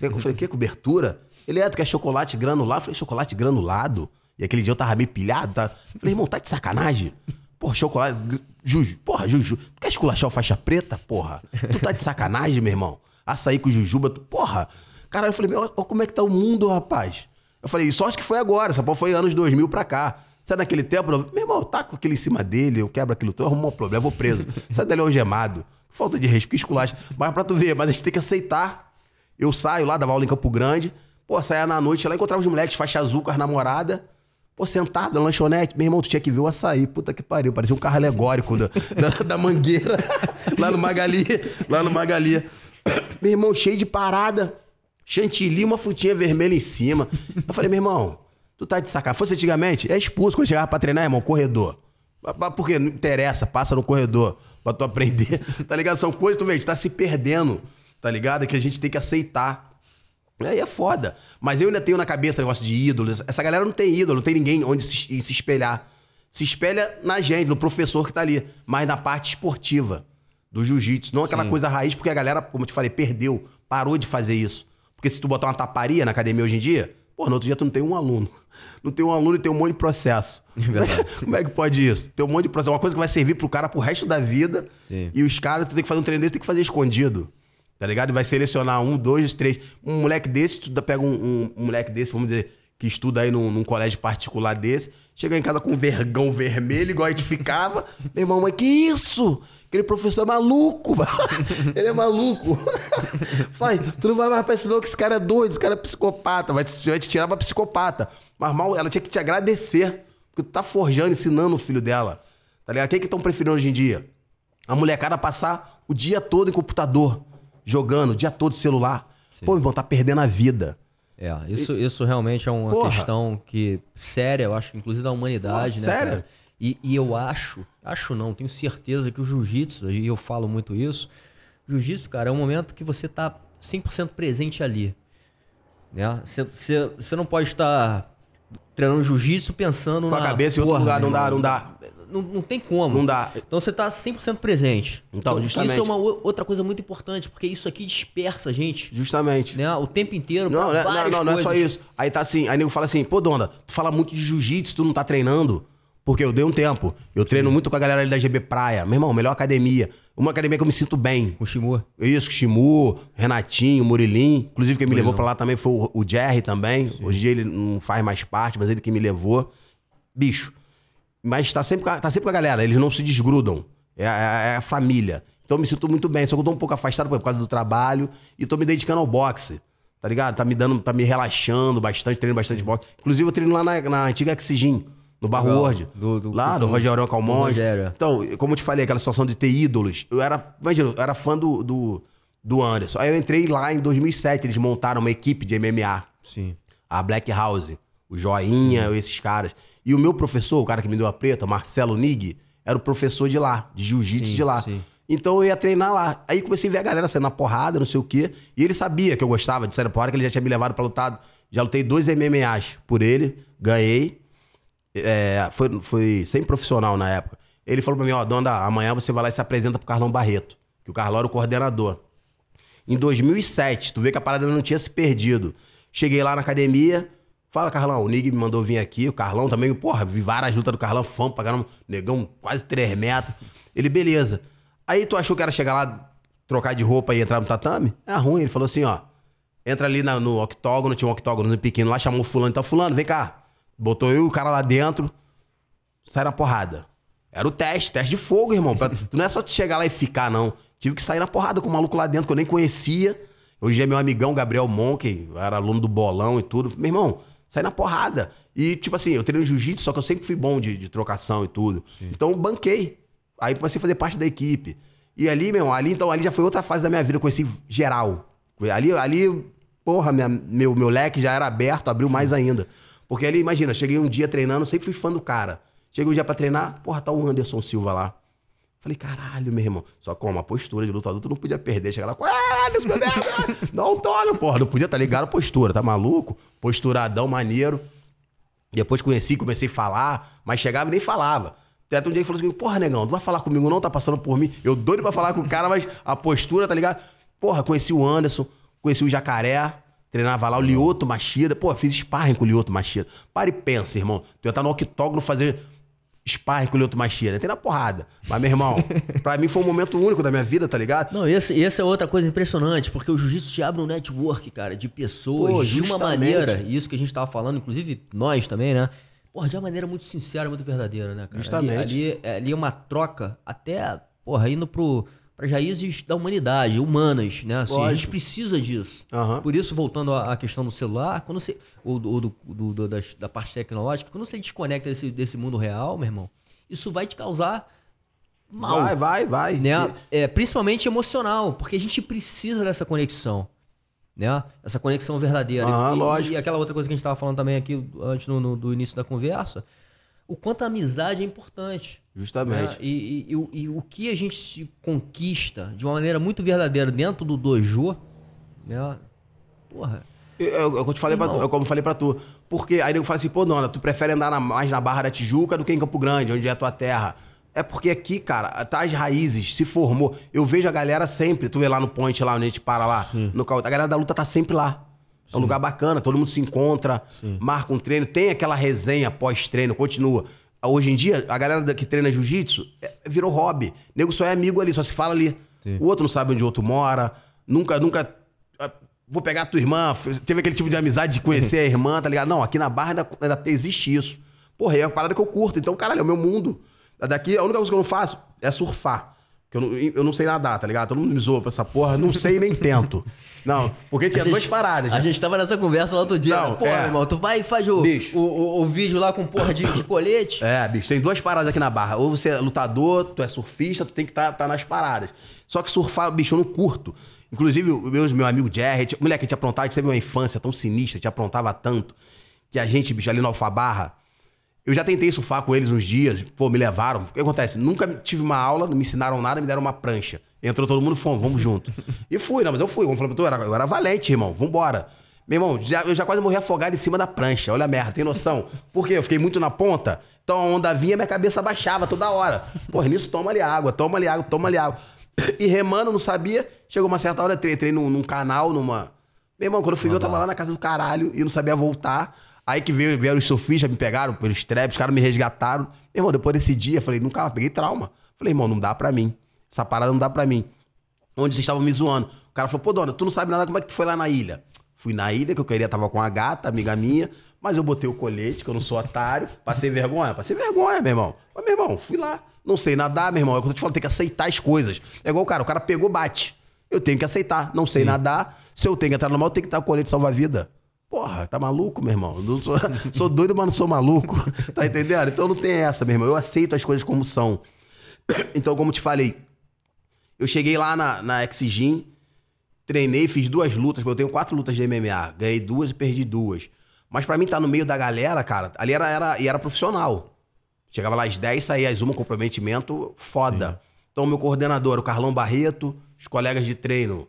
[SPEAKER 2] Eu falei, que cobertura? Ele é, tu quer chocolate granulado? Eu falei, chocolate granulado? E aquele dia eu tava meio pilhado, tá? Eu falei, irmão, tá de sacanagem? Porra, chocolate. Juju, porra, Juju. Tu quer esculachar o faixa preta, porra? Tu tá de sacanagem, meu irmão? Açaí com jujuba, tu, porra. Cara, eu falei, meu, ó como é que tá o mundo, rapaz. Eu falei, sorte que foi agora, essa porra foi anos 2000 pra cá. Sabe naquele tempo, eu- meu irmão, tá com aquele em cima dele, eu quebro aquilo, tu arrumou um problema, eu vou preso. Sai dali algemado. Falta de respeito, esculacho. Mas pra tu ver, mas a gente tem que aceitar. Eu saio lá, dava aula em Campo Grande. Pô, saia na noite lá, encontrava os moleques, faixa azul com as namoradas. Pô, sentado na lanchonete. Meu irmão, tu tinha que ver o açaí. Puta que pariu. Parecia um carro alegórico da, da, da mangueira. lá no Magali. Lá no Magali. Meu irmão, cheio de parada. Chantilly, uma frutinha vermelha em cima. Eu falei, meu irmão, tu tá de sacanagem. Fosse antigamente, é expulso quando chegava pra treinar, irmão, corredor. Mas- mas Por quê? Não interessa, passa no corredor pra tu aprender. Tá ligado? São coisas, tu vê, gente tá se perdendo, tá ligado? Que a gente tem que aceitar. Aí é foda. Mas eu ainda tenho na cabeça negócio de ídolos. Essa galera não tem ídolo, não tem ninguém onde se, se espelhar. Se espelha na gente, no professor que tá ali. Mas na parte esportiva do jiu-jitsu. Não aquela coisa raiz, porque a galera, como eu te falei, perdeu. Parou de fazer isso. Porque se tu botar uma taparia na academia hoje em dia, pô, no outro dia tu não tem um aluno. Não tem um aluno e tem um monte de processo. Como é que pode isso? Tem um monte de processo. Uma coisa que vai servir pro cara pro resto da vida.
[SPEAKER 1] Sim.
[SPEAKER 2] E os caras, tu tem que fazer um treino desse, tem que fazer escondido. Tá ligado? E vai selecionar um, dois, três. Um moleque desse, tu pega um, um- um moleque desse, vamos dizer, que estuda aí num, num colégio particular desse, chega em casa com um vergão vermelho, igual a gente ficava. Meu irmão, mas que isso? Aquele professor é maluco. Ele é maluco. Sai, tu não vai mais pra isso não, que esse cara é doido, esse cara é psicopata. Vai te, vai te tirar pra psicopata. Mas mal, ela tinha que te agradecer. Porque tu tá forjando, ensinando o filho dela. Tá ligado? Quem que estão preferindo hoje em dia? A molecada passar o dia todo em computador, jogando, o dia todo celular. Pô, meu irmão, tá perdendo a vida.
[SPEAKER 1] É, isso, isso realmente é uma
[SPEAKER 2] Porra.
[SPEAKER 1] questão que séria, eu acho, inclusive da humanidade,
[SPEAKER 2] Porra,
[SPEAKER 1] né?
[SPEAKER 2] séria?
[SPEAKER 1] cara? E, e eu acho, acho não, tenho certeza que o jiu-jitsu, e eu falo muito isso, jiu-jitsu, cara, é um momento que você tá 100% presente ali. Né? Você, você, você não pode estar treinando jiu-jitsu pensando
[SPEAKER 2] Com a
[SPEAKER 1] na...
[SPEAKER 2] cabeça em outro lugar,
[SPEAKER 1] meu
[SPEAKER 2] não dá, não dá.
[SPEAKER 1] Não, não tem como.
[SPEAKER 2] Não dá.
[SPEAKER 1] Então você tá 100% presente.
[SPEAKER 2] Então, justamente.
[SPEAKER 1] Isso é uma o- outra coisa muito importante, porque isso aqui dispersa a gente
[SPEAKER 2] Justamente.
[SPEAKER 1] né, o tempo inteiro
[SPEAKER 2] Não,
[SPEAKER 1] pra
[SPEAKER 2] né, não, não, não é só isso. Aí tá assim, aí nego fala assim, pô, Dona, tu fala muito de jiu-jitsu, tu não tá treinando. Porque eu dei um tempo. Eu treino muito com a galera ali da GB Praia. Meu irmão, melhor academia. Uma academia que eu me sinto bem.
[SPEAKER 1] Com o Shimur.
[SPEAKER 2] Isso, Shimu, Renatinho, Murilim. Inclusive, quem me levou pra lá também foi o, o Jerry também. Hoje em dia ele não faz mais parte, mas ele que me levou. Bicho. Mas tá sempre, com a- tá sempre com a galera, eles não se desgrudam. É, a- é a família. Então eu me sinto muito bem. Só que eu tô um pouco afastado por causa do trabalho e tô me dedicando ao boxe. Tá ligado? Tá me dando, tá me relaxando bastante, treino bastante boxe. Inclusive, eu treino lá na, na antiga Exigin, no Barro. World.
[SPEAKER 1] Do- do-
[SPEAKER 2] lá, do,
[SPEAKER 1] do-
[SPEAKER 2] Rogério Calmonge.
[SPEAKER 1] É.
[SPEAKER 2] Então, como eu te falei, aquela situação de ter ídolos, eu era, imagina, eu era fã do, do, do Anderson. Aí eu entrei lá em 2007, eles montaram uma equipe de MMA.
[SPEAKER 1] Sim.
[SPEAKER 2] a Black House, o Joinha, esses caras. E o meu professor, o cara que me deu a preta, Marcelo Nig, era o professor de lá, de jiu-jitsu de lá.
[SPEAKER 1] sim.
[SPEAKER 2] Então eu ia treinar lá. Aí comecei a ver a galera saindo na porrada, não sei o quê. E ele sabia que eu gostava de sair na porrada, que ele já tinha me levado pra lutar. Já lutei dois MMAs por ele, ganhei. É, foi, foi sem profissional na época. Ele falou pra mim, ó, Donda, amanhã você vai lá e se apresenta pro Carlão Barreto. Que o Carlão era o coordenador. Em 2007, tu vê que a parada não tinha se perdido. Cheguei lá na academia, fala, Carlão, o Nig me mandou vir aqui, o Carlão também, porra, vi várias lutas do Carlão, fã pra caramba, negão quase 3 metros. Ele, beleza. Aí tu achou que era chegar lá, trocar de roupa e entrar no tatame? É ruim, ele falou assim, ó, entra ali na- no octógono, tinha um octógono pequeno lá, chamou fulano, então fulano, vem cá. Botou eu e o cara lá dentro, sai na porrada. Era o teste, teste de fogo, irmão. Pra- tu não é só chegar lá e ficar, não. Tive que sair na porrada com o maluco lá dentro, que eu nem conhecia. Hoje é meu amigão Gabriel Monk, era aluno do bolão e tudo. Meu irmão, sai na porrada. E, tipo assim, eu treino jiu-jitsu, só que eu sempre fui bom de, de trocação e tudo. Então, eu banquei. Aí comecei a fazer parte da equipe. E ali, meu ali, então, ali já foi outra fase da minha vida. Eu conheci geral. Ali, ali porra, minha- meu, meu leque já era aberto, abriu mais ainda. Porque ali, imagina, cheguei um dia treinando, sempre fui fã do cara. Cheguei um dia pra treinar, porra, tá o Anderson Silva lá. Falei, caralho, meu irmão. Só com uma postura de lutador, tu não podia perder. Chegar lá, Anderson, meu Deus, não toca, porra. Não podia, tá ligado? a Postura, tá maluco? Posturadão, maneiro. Depois conheci, comecei a falar, mas chegava e nem falava. Até um dia ele falou assim: Porra, negão, tu vai falar comigo não? Tá passando por mim. Eu doido pra falar com o cara, mas a postura, tá ligado? Porra, conheci o Anderson, conheci o Jacaré, treinava lá o Lioto Machida. Pô, fiz sparring com o Lioto Machida. Para e pensa, irmão. Tu ia estar no octógono fazer sparring com o Lioto Machida. Tem na porrada. Mas, meu irmão, pra mim foi um momento único da minha vida, tá ligado?
[SPEAKER 1] Não, esse, essa é outra coisa impressionante, porque o jiu-jitsu te abre um network, cara, de pessoas,
[SPEAKER 2] Pô,
[SPEAKER 1] de uma maneira, isso que a gente tava falando, inclusive nós também, né? Porra, de uma maneira muito sincera, muito verdadeira, né, cara?
[SPEAKER 2] Justamente.
[SPEAKER 1] Ali, ali, ali é uma troca, até, porra, indo pro, pra raízes da humanidade, humanas, né? Assim, a gente precisa disso.
[SPEAKER 2] Aham.
[SPEAKER 1] Por isso, voltando à questão do celular, quando você. Ou, do, do- do- do- das- da parte tecnológica, quando você desconecta desse, desse mundo real, meu irmão, isso vai te causar mal
[SPEAKER 2] Vai, vai, vai.
[SPEAKER 1] né? É, principalmente emocional, porque a gente precisa dessa conexão, né? Essa conexão verdadeira.
[SPEAKER 2] Aham,
[SPEAKER 1] e,
[SPEAKER 2] lógico.
[SPEAKER 1] e aquela outra coisa que a gente estava falando também aqui antes no, no- do início da conversa, o quanto a amizade é importante.
[SPEAKER 2] Justamente.
[SPEAKER 1] né? E, e- e o- e o que a gente conquista de uma maneira muito verdadeira dentro do dojo, né? Porra.
[SPEAKER 2] Eu, eu, eu te falei pra tu, eu como falei pra tu. Porque aí eu falo assim, pô, Dona, tu prefere andar na- mais na Barra da Tijuca do que em Campo Grande, onde é a tua terra. É porque aqui, cara, tá as raízes, se formou. Eu vejo a galera sempre, tu vê lá no point lá, onde a gente para lá, no cal- a galera da luta tá sempre lá. É um lugar bacana, todo mundo se encontra, marca um treino, tem aquela resenha pós-treino, continua. Hoje em dia, a galera que treina jiu-jitsu é- virou hobby. Nego só é amigo ali, só se fala ali. O outro não sabe onde o outro mora, nunca, nunca ah, Vou pegar a tua irmã. Teve aquele tipo de amizade de conhecer a irmã, tá ligado? Não, aqui na Barra ainda, ainda existe isso. Porra, é a parada que eu curto. Então, caralho, é o meu mundo. Daqui, a única coisa que eu não faço é surfar. Eu não, eu não sei nadar, tá ligado? Todo mundo me zoa pra essa porra. Não sei e nem tento. Não, porque tinha
[SPEAKER 1] gente-
[SPEAKER 2] duas paradas.
[SPEAKER 1] A
[SPEAKER 2] já.
[SPEAKER 1] gente tava nessa conversa lá outro dia.
[SPEAKER 2] Não,
[SPEAKER 1] né? Pô,
[SPEAKER 2] é.
[SPEAKER 1] irmão, tu vai e faz o,
[SPEAKER 2] Bicho.
[SPEAKER 1] o, o, o vídeo lá com porra de, de colete.
[SPEAKER 2] É, bicho, tem duas paradas aqui na barra. Ou você é lutador, tu é surfista, tu tem que estar nas paradas. Só que surfar, bicho, eu não curto. Inclusive, o meu, meu amigo Jerry, tinha- moleque, a gente aprontava, a gente teve uma infância tão sinistra, a gente aprontava tanto, que a gente, bicho, ali no Alfabarra, eu já tentei surfar com eles uns dias, pô, me levaram. O que acontece? Nunca tive uma aula, não me ensinaram nada, me deram uma prancha. Entrou todo mundo, fomos, vamos junto. E fui, não, mas eu fui. Pra tu, eu era, eu era valente, irmão, vambora. Meu irmão, já, eu já quase morri afogado em cima da prancha. Olha a merda, tem noção? Por quê? Eu fiquei muito na ponta, então a onda vinha, minha cabeça baixava toda hora. Porra, nisso toma ali água, toma ali água, toma ali água. E remando, não sabia. Chegou uma certa hora, entrei, entrei num, num canal, numa. Meu irmão, quando eu fui ver, eu tava lá na casa do caralho e não sabia voltar. Aí que veio, vieram os surfistas, me pegaram pelos traps, os caras me resgataram. Meu irmão, depois desse dia, eu falei, nunca mais, peguei trauma. Falei, irmão, não dá pra mim. Essa parada não dá pra mim. Onde vocês estavam me zoando. O cara falou, pô, dona, tu não sabe nada, como é que tu foi lá na ilha? Fui na ilha, que eu queria, tava com a gata, amiga minha, mas eu botei o colete, que eu não sou otário, passei vergonha, passei vergonha, meu irmão. Mas, meu irmão, fui lá. Não sei nadar, meu irmão. É o que eu tô te falando, tem que aceitar as coisas. É igual o cara, o cara pegou, bate. Eu tenho que aceitar. Não sei nadar. Se eu tenho que entrar no mar, eu tenho que estar com o colete salva-vida. Porra, tá maluco, meu irmão? Eu sou, sou doido, mas não sou maluco. Tá entendendo? Então não tem essa, meu irmão. Eu aceito as coisas como são. Então, como te falei, eu cheguei lá na, na Exigin, treinei, fiz duas lutas, porque eu tenho quatro lutas de MMA. Ganhei duas e perdi duas. Mas pra mim estar tá no meio da galera, cara, ali era, era, e era profissional. Chegava lá às 10, saía às 1, comprometimento foda. Sim. Então, meu coordenador, o Carlão Barreto, os colegas de treino.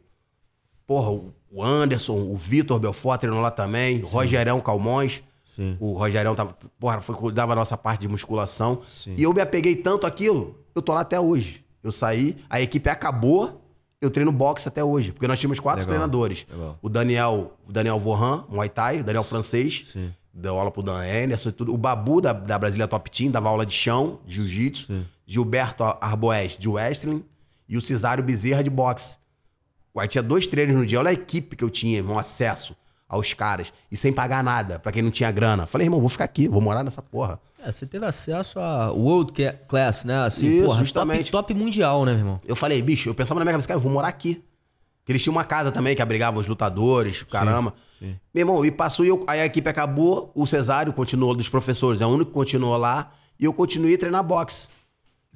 [SPEAKER 2] Porra, o Anderson, o Vitor Belfort treinou lá também, o Rogerão Calmões. Sim. O Rogerão tava, porra, foi, cuidava da nossa parte de musculação. Sim. E eu me apeguei tanto aquilo, eu tô lá até hoje. Eu saí, a equipe acabou, eu treino boxe até hoje. Porque nós tínhamos quatro Legal. treinadores. Legal. O Daniel, o Daniel Vohan, Muay Thai, o Daniel francês, Sim. deu aula pro Dan Anderson e tudo. O Babu, da, da Brasília Top Team, dava aula de chão, de jiu-jitsu. Gilberto Arboés, de wrestling. E o Cesário Bezerra, de boxe. Aí tinha dois treinos no dia. Olha a equipe que eu tinha, um acesso aos caras. E sem pagar nada, para quem não tinha grana. Falei, irmão, vou ficar aqui, vou morar nessa porra.
[SPEAKER 1] É, você teve acesso a World Class, né? Assim,
[SPEAKER 2] Isso, porra, justamente.
[SPEAKER 1] Top, top, mundial, né, meu irmão?
[SPEAKER 2] Eu falei, bicho, eu pensava na minha cabeça, cara, eu vou morar aqui. Eles tinham uma casa também que abrigava os lutadores, caramba. Sim, sim. Meu irmão, e passou e eu, aí a equipe acabou, o Cesário continuou dos professores, é o único que continuou lá, e eu continuei a treinar boxe.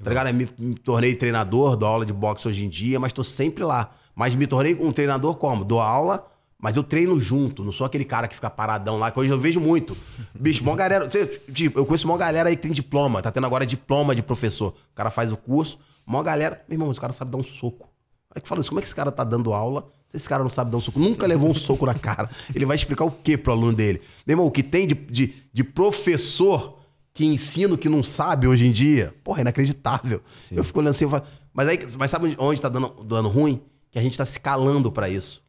[SPEAKER 2] Tá ligado? Me, me tornei treinador, dou aula de boxe hoje em dia, mas tô sempre lá. Mas me tornei um treinador como? Dou aula, mas eu treino junto, não sou aquele cara que fica paradão lá, que hoje eu vejo muito. Bicho, mó galera. Tipo, eu conheço mó galera aí que tem diploma, tá tendo agora diploma de professor. O cara faz o curso, mó galera. Meu irmão, esse cara sabe dar um soco. Aí que fala isso, como é que esse cara tá dando aula? Se esse cara não sabe dar um soco, nunca levou um soco na cara. Ele vai explicar o que pro aluno dele? Meu irmão, o que tem de, de, de professor que ensina o que não sabe hoje em dia, porra, é inacreditável. Sim. Eu fico olhando assim, eu falo, mas aí, mas sabe onde tá dando, dando ruim? que a gente está se calando para isso.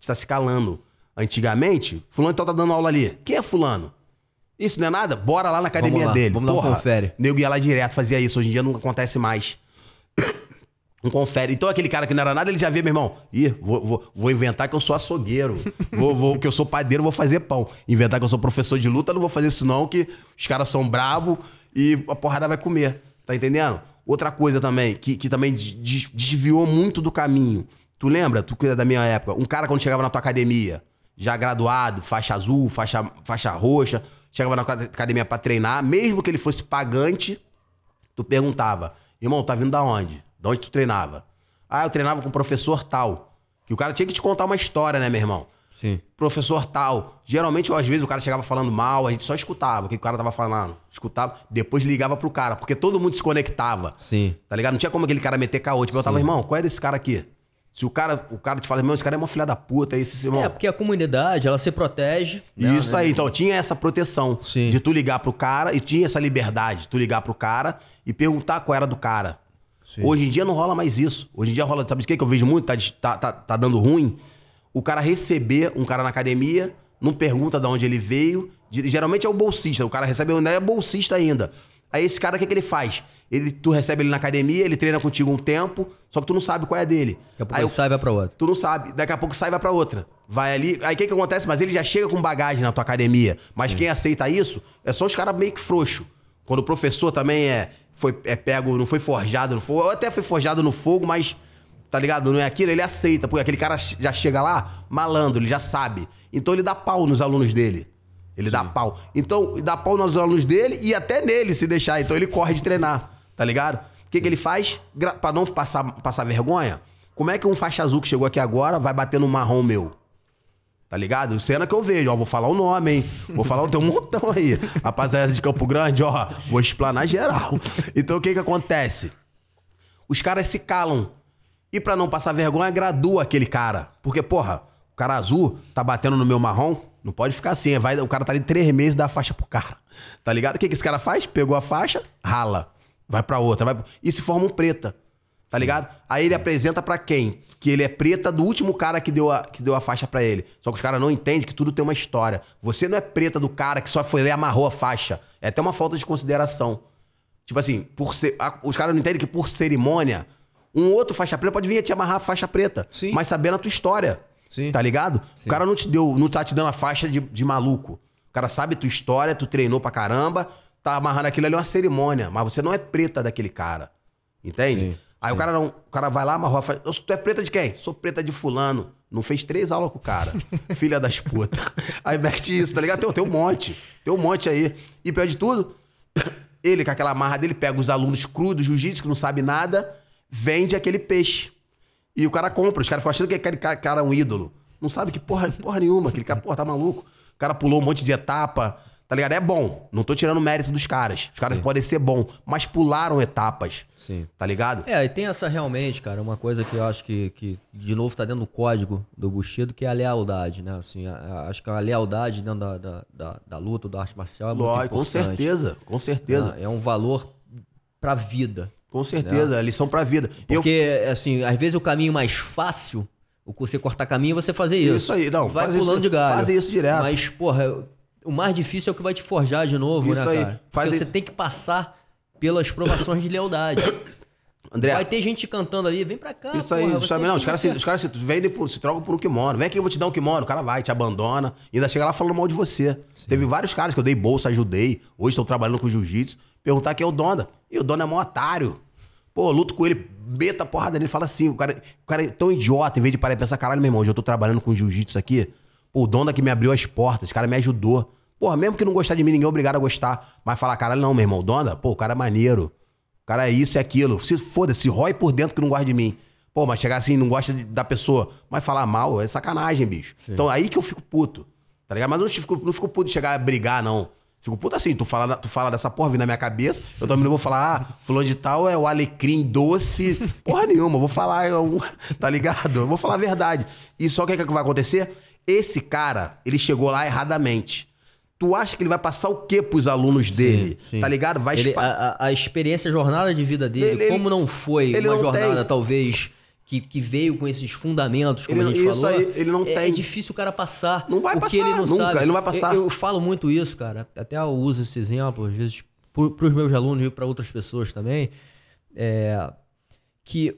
[SPEAKER 2] Está se calando. Antigamente, fulano então tá dando aula ali. Quem é fulano? Isso não é nada? Bora lá na academia
[SPEAKER 1] vamos lá,
[SPEAKER 2] dele.
[SPEAKER 1] Vamos Porra, dar um confere.
[SPEAKER 2] Nego ia lá direto, fazia isso. Hoje em dia não acontece mais. Um confere. Então aquele cara que não era nada, ele já vê, meu irmão. Ih, vou, vou, vou inventar que eu sou açougueiro. vou, vou, que eu sou padeiro, vou fazer pão. Inventar que eu sou professor de luta, não vou fazer isso não, que os caras são bravos e a porrada vai comer. Tá entendendo? Outra coisa também, que, que também desviou muito do caminho. Tu lembra, tu cuida da minha época, um cara quando chegava na tua academia, já graduado, faixa azul, faixa, faixa roxa, chegava na academia para treinar, mesmo que ele fosse pagante, tu perguntava, irmão, tá vindo da onde? De onde tu treinava? Ah, eu treinava com o professor tal. Que o cara tinha que te contar uma história, né, meu irmão?
[SPEAKER 1] Sim.
[SPEAKER 2] Professor tal. Geralmente, às vezes, o cara chegava falando mal, a gente só escutava o que o cara tava falando. Escutava, depois ligava pro cara, porque todo mundo se conectava.
[SPEAKER 1] Sim.
[SPEAKER 2] Tá ligado? Não tinha como aquele cara meter caô. Tipo, eu tava, irmão, qual é desse cara aqui? Se o cara, o cara te fala, irmão, esse cara é uma filha da puta, esse irmão.
[SPEAKER 1] É, porque a comunidade, ela se protege.
[SPEAKER 2] Né? Isso aí, então tinha essa proteção
[SPEAKER 1] Sim.
[SPEAKER 2] de tu ligar pro cara e tinha essa liberdade de tu ligar pro cara e perguntar qual era do cara. Sim. Hoje em dia não rola mais isso. Hoje em dia rola, sabe o que, que eu vejo muito? Tá, tá, tá, tá dando ruim? o cara receber um cara na academia, não pergunta de onde ele veio. Geralmente é o bolsista, o cara recebe ainda é bolsista ainda. Aí esse cara, o que, que ele faz? Ele, tu recebe ele na academia, ele treina contigo um tempo, só que tu não sabe qual é a dele.
[SPEAKER 1] Daqui a pouco aí, sai vai pra outra.
[SPEAKER 2] Tu não sabe. Daqui a pouco sai vai pra outra. Vai ali. Aí o que, que acontece? Mas ele já chega com bagagem na tua academia. Mas quem aceita isso é só os caras meio que frouxo. Quando o professor também é, foi, é pego, não foi forjado no fogo, ou até foi forjado no fogo, mas tá ligado? Não é aquilo, ele aceita, porque aquele cara já chega lá malandro, ele já sabe. Então ele dá pau nos alunos dele. Ele Sim. dá pau. Então, dá pau nos alunos dele e até nele se deixar. Então ele corre de treinar, tá ligado? O que, que ele faz? Pra não passar, passar vergonha, como é que um faixa azul que chegou aqui agora vai bater no marrom meu? Tá ligado? Cena que eu vejo, ó, vou falar o nome, hein? Vou falar, tem um montão aí. Rapaziada de Campo Grande, ó, vou explanar geral. Então o que que acontece? Os caras se calam e para não passar vergonha, gradua aquele cara. Porque, porra, o cara azul tá batendo no meu marrom, não pode ficar assim. Vai, o cara tá ali três meses dá a faixa pro cara. Tá ligado? O que, que esse cara faz? Pegou a faixa, rala. Vai pra outra. Vai... E se forma um preta. Tá ligado? Aí ele apresenta para quem? Que ele é preta do último cara que deu a, que deu a faixa para ele. Só que os caras não entendem que tudo tem uma história. Você não é preta do cara que só foi e amarrou a faixa. É até uma falta de consideração. Tipo assim, por ser, os caras não entendem que por cerimônia um outro faixa preta pode vir te amarrar a faixa preta, Sim. mas sabendo a tua história. Sim. Tá ligado? Sim. O cara não te deu, não tá te dando a faixa de, de maluco. O cara sabe tua história, tu treinou pra caramba, tá amarrando aquilo ali é uma cerimônia, mas você não é preta daquele cara. Entende? Sim. Aí o cara não, o cara vai lá, amarrou a faixa. Tu é preta de quem? Sou preta de fulano. Não fez três aulas com o cara. Filha das putas. Aí mete isso, tá ligado? Tem, tem um monte. Tem um monte aí. E pior de tudo, ele com aquela marra dele pega os alunos crudos do jiu-jitsu que não sabe nada vende aquele peixe. E o cara compra. Os caras ficam achando que aquele cara é um ídolo. Não sabe que porra, porra nenhuma. Aquele cara, porra, tá maluco. cara pulou um monte de etapa. Tá ligado? É bom. Não tô tirando mérito dos caras. Os caras
[SPEAKER 1] Sim.
[SPEAKER 2] podem ser bom, mas pularam etapas.
[SPEAKER 1] Sim.
[SPEAKER 2] Tá ligado?
[SPEAKER 1] É, e tem essa realmente, cara, uma coisa que eu acho que, que de novo, tá dentro do código do Bushido, que é a lealdade, né? Assim, a- a- acho que a lealdade dentro da, da, da, da luta, da arte marcial é muito
[SPEAKER 2] Lógico, com certeza. Com certeza.
[SPEAKER 1] É, é um valor pra vida.
[SPEAKER 2] Com certeza. É lição pra vida. Eu
[SPEAKER 1] Porque, assim, às vezes o caminho mais fácil, o que você cortar caminho, é você fazer isso.
[SPEAKER 2] Isso aí, não,
[SPEAKER 1] Vai pulando
[SPEAKER 2] isso-
[SPEAKER 1] de galho.
[SPEAKER 2] faz isso direto.
[SPEAKER 1] Mas, porra, o mais difícil é o que vai te forjar de novo,
[SPEAKER 2] Isso
[SPEAKER 1] né,
[SPEAKER 2] aí,
[SPEAKER 1] cara?
[SPEAKER 2] faz
[SPEAKER 1] Porque você tem que passar pelas provações de lealdade.
[SPEAKER 2] André,
[SPEAKER 1] Vai ter gente cantando ali, vem pra cá,
[SPEAKER 2] Isso aí,
[SPEAKER 1] porra,
[SPEAKER 2] justamente,
[SPEAKER 1] você
[SPEAKER 2] não, os
[SPEAKER 1] tem
[SPEAKER 2] caras se, os caras se vendem por, se trocam por um kimono. Vem aqui, eu vou te dar um kimono. O cara vai, te abandona. E ainda chega lá falando mal de você. Teve vários caras que eu dei bolsa, ajudei. Hoje estão trabalhando com jiu-jitsu. Perguntar quem é o Donda. E o Donda é mó otário. Pô, luto com ele, meta a porrada nele. Fala assim, o cara, o cara é tão idiota, em vez de parar e pensar, caralho, meu irmão, hoje eu tô trabalhando com jiu-jitsu aqui. Pô, o Donda que me abriu as portas, esse cara me ajudou. Porra, mesmo que não gostar de mim, ninguém é obrigado a gostar. Mas falar, caralho, não, meu irmão, Donda, pô, o cara é maneiro. O cara é isso e aquilo. Se foda-se, rói por dentro que não gosta de mim. Pô, mas chegar assim, não gosta de- da pessoa, mas falar mal é sacanagem, bicho. Então aí que eu fico puto. Tá ligado? Mas eu não fico, não fico puto de chegar a brigar, não. Fico puto assim, tu fala, tu fala dessa porra vindo na minha cabeça, eu também não vou falar, ah, fulano de tal é o alecrim doce. Porra nenhuma, eu vou falar, é um- tá ligado? Eu vou falar a verdade. E só o que, é que vai acontecer? Esse cara, ele chegou lá erradamente. Tu acha que ele vai passar o quê pros alunos dele?
[SPEAKER 1] Sim.
[SPEAKER 2] Tá ligado? Vai
[SPEAKER 1] Ele- a, a- experiência, a jornada de vida dele,
[SPEAKER 2] Ele- ele-
[SPEAKER 1] como não foi
[SPEAKER 2] ele
[SPEAKER 1] uma
[SPEAKER 2] não
[SPEAKER 1] jornada,
[SPEAKER 2] tem.
[SPEAKER 1] talvez, que, que veio com esses fundamentos, como
[SPEAKER 2] Ele
[SPEAKER 1] a gente
[SPEAKER 2] isso
[SPEAKER 1] falou.
[SPEAKER 2] aí, ele não
[SPEAKER 1] é,
[SPEAKER 2] tem.
[SPEAKER 1] É difícil o cara passar.
[SPEAKER 2] Não vai
[SPEAKER 1] porque
[SPEAKER 2] passar,
[SPEAKER 1] ele não
[SPEAKER 2] nunca,
[SPEAKER 1] sabe.
[SPEAKER 2] ele não vai passar.
[SPEAKER 1] Eu, eu falo muito isso, cara. Até eu uso esse exemplo, às vezes, para os meus alunos e para outras pessoas também. É, que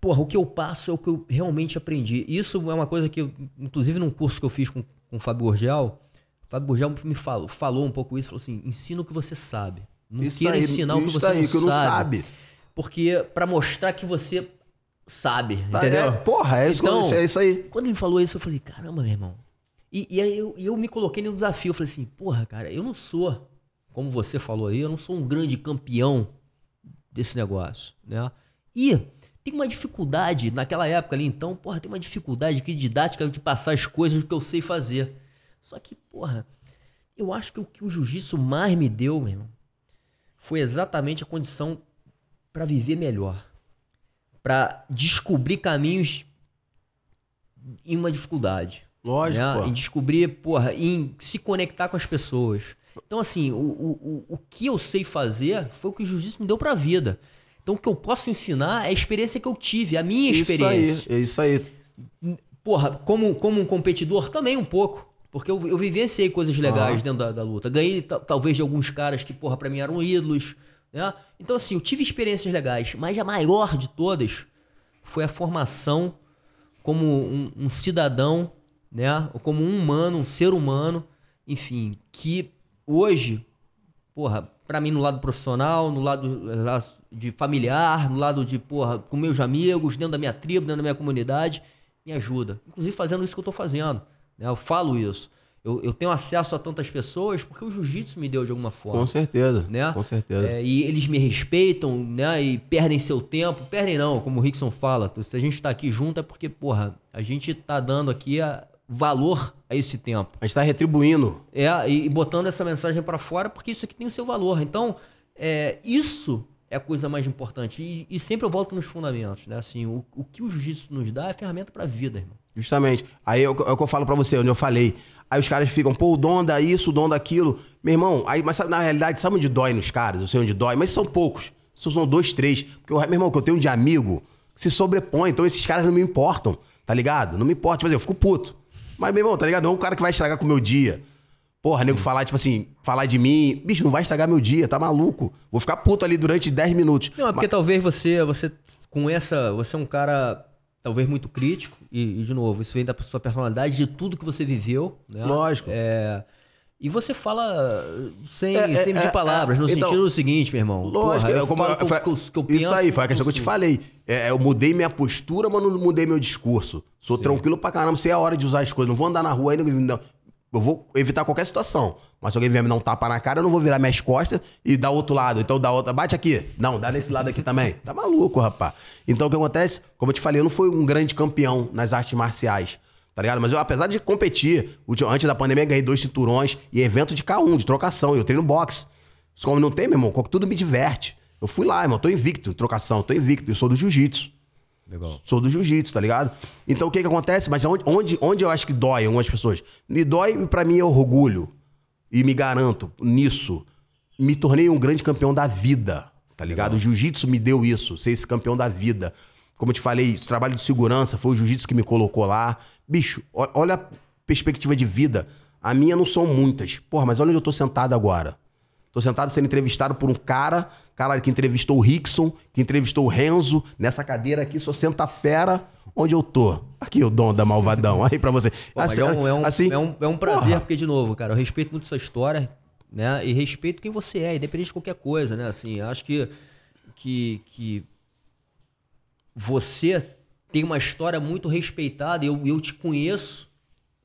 [SPEAKER 1] porra, o que eu passo é o que eu realmente aprendi. Isso é uma coisa que, eu, inclusive num curso que eu fiz com, com o Fábio Gurgel, o Fábio Gurgel me falou, falou um pouco isso, falou assim, ensina o que você sabe. Não
[SPEAKER 2] Isso
[SPEAKER 1] queira
[SPEAKER 2] aí,
[SPEAKER 1] ensinar o que
[SPEAKER 2] isso
[SPEAKER 1] você
[SPEAKER 2] aí,
[SPEAKER 1] não,
[SPEAKER 2] que eu não
[SPEAKER 1] sabe.
[SPEAKER 2] sabe.
[SPEAKER 1] Porque pra mostrar que você sabe,
[SPEAKER 2] Tá,
[SPEAKER 1] entendeu?
[SPEAKER 2] é, porra, é isso,
[SPEAKER 1] Então,
[SPEAKER 2] é isso aí.
[SPEAKER 1] Quando ele falou isso, eu falei, caramba, meu irmão. E, e aí eu, e eu me coloquei no desafio. Eu falei assim, porra, cara, eu não sou, como você falou aí, eu não sou um grande campeão desse negócio, né? E tem uma dificuldade, naquela época ali, então, porra, tem uma dificuldade aqui didática de passar as coisas que eu sei fazer. Só que, porra, eu acho que o que o jiu-jitsu mais me deu, meu irmão, foi exatamente a condição pra viver melhor. Pra descobrir caminhos em uma dificuldade.
[SPEAKER 2] Lógico,
[SPEAKER 1] né?
[SPEAKER 2] pô.
[SPEAKER 1] Em descobrir, porra, em se conectar com as pessoas. Então, assim, o, o, o, o que eu sei fazer foi o que o jiu-jitsu me deu pra vida. Então, o que eu posso ensinar é a experiência que eu tive, a minha
[SPEAKER 2] Isso
[SPEAKER 1] experiência.
[SPEAKER 2] aí, é isso aí.
[SPEAKER 1] Porra, como, como um competidor, também um pouco. Porque eu, eu vivenciei coisas legais dentro da, da luta. Ganhei ta- talvez de alguns caras que, porra, pra mim eram ídolos. Né? Então, assim, eu tive experiências legais. Mas a maior de todas foi a formação como um, um cidadão, né? Ou como um humano, um ser humano, enfim, que hoje, porra, pra mim no lado profissional, no lado eh, de familiar, no lado de, porra, com meus amigos, dentro da minha tribo, dentro da minha comunidade, me ajuda. Inclusive fazendo isso que eu tô fazendo, né? Eu falo isso. Eu, eu tenho acesso a tantas pessoas porque o jiu-jitsu me deu de alguma forma
[SPEAKER 2] Com certeza.
[SPEAKER 1] né?
[SPEAKER 2] Com certeza.
[SPEAKER 1] É, e eles me respeitam, né? E perdem seu tempo. Perdem não, como o Rickson fala. Se a gente tá aqui junto é porque, porra, a gente tá dando aqui a- valor a esse tempo.
[SPEAKER 2] A gente tá retribuindo.
[SPEAKER 1] É, e, e botando essa mensagem pra fora porque isso aqui tem o seu valor. Então, é, isso é a coisa mais importante. E, e sempre eu volto nos fundamentos, né? Assim, o, o que o jiu-jitsu nos dá é ferramenta pra vida, irmão.
[SPEAKER 2] Justamente. Aí é o, é que eu falo pra você, onde eu falei. Aí os caras ficam, pô, o dom da isso, o dom daquilo. Meu irmão, aí, mas na realidade, sabe onde dói nos caras? Eu sei onde dói, mas são poucos. Só são dois, três. Porque, meu irmão, que eu tenho de amigo se sobrepõe. Então esses caras não me importam, tá ligado? Não me importa. Tipo assim, eu fico puto. Mas, meu irmão, tá ligado? Não é um cara que vai estragar com o meu dia. Porra, nego falar, tipo assim, falar de mim. Bicho, não vai estragar meu dia, tá maluco? Vou ficar puto ali durante 10 minutos.
[SPEAKER 1] Não, é porque talvez você, você com essa, você é um cara talvez muito crítico e, e, de novo, isso vem da sua personalidade, de tudo que você viveu, né?
[SPEAKER 2] Lógico.
[SPEAKER 1] É, e você fala sem,
[SPEAKER 2] É, é,
[SPEAKER 1] sem medir
[SPEAKER 2] é,
[SPEAKER 1] palavras,
[SPEAKER 2] é.
[SPEAKER 1] no
[SPEAKER 2] Então,
[SPEAKER 1] situdo do seguinte, meu irmão.
[SPEAKER 2] Lógico,
[SPEAKER 1] Porra, eu
[SPEAKER 2] eu, como,
[SPEAKER 1] eu-
[SPEAKER 2] foi-
[SPEAKER 1] que eu- que eu penso,
[SPEAKER 2] isso aí, foi a questão que eu te falei. É, eu mudei minha postura, mas não mudei meu discurso. Sou tranquilo pra caramba, sei a hora de usar as coisas. Não vou andar na rua aí, não- eu vou evitar qualquer situação. Mas se alguém vier me dar um tapa na cara, eu não vou virar minhas costas e dar outro lado. Então dá outra, bate aqui. Não, dá nesse lado aqui também. Tá maluco, rapaz. Então o que acontece? Como eu te falei, eu não fui um grande campeão nas artes marciais. tá ligado? Mas eu, apesar de competir, antes da pandemia, ganhei dois cinturões e evento de K1, de trocação. Eu treino boxe. Como não tem, meu irmão, tudo me diverte. Eu fui lá, irmão, tô invicto, trocação, tô invicto. Eu sou do jiu-jitsu.
[SPEAKER 1] Legal.
[SPEAKER 2] Sou do jiu-jitsu, tá ligado? Então o que que acontece? Mas onde, onde, onde eu acho que dói algumas pessoas? Me dói, pra mim, é orgulho. E me garanto nisso. Me tornei um grande campeão da vida, tá ligado? O jiu-jitsu me deu isso, ser esse campeão da vida. Como eu te falei, trabalho de segurança foi o jiu-jitsu que me colocou lá. Bicho, olha a perspectiva de vida. A minha não são muitas. Porra, mas olha onde eu tô sentado agora. Tô sentado sendo entrevistado por um cara, cara que entrevistou o Rickson, que entrevistou o Renzo, nessa cadeira aqui, sou senta fera, onde eu tô. Aqui o dom da malvadão, aí pra você.
[SPEAKER 1] Pô, mas é, um, é, um,
[SPEAKER 2] assim,
[SPEAKER 1] é, um, é um prazer,
[SPEAKER 2] porra.
[SPEAKER 1] porque, de novo, cara, eu respeito muito sua história, né? E respeito quem você é, independente de qualquer coisa, né? Assim, acho que, que, que você tem uma história muito respeitada eu, eu te conheço,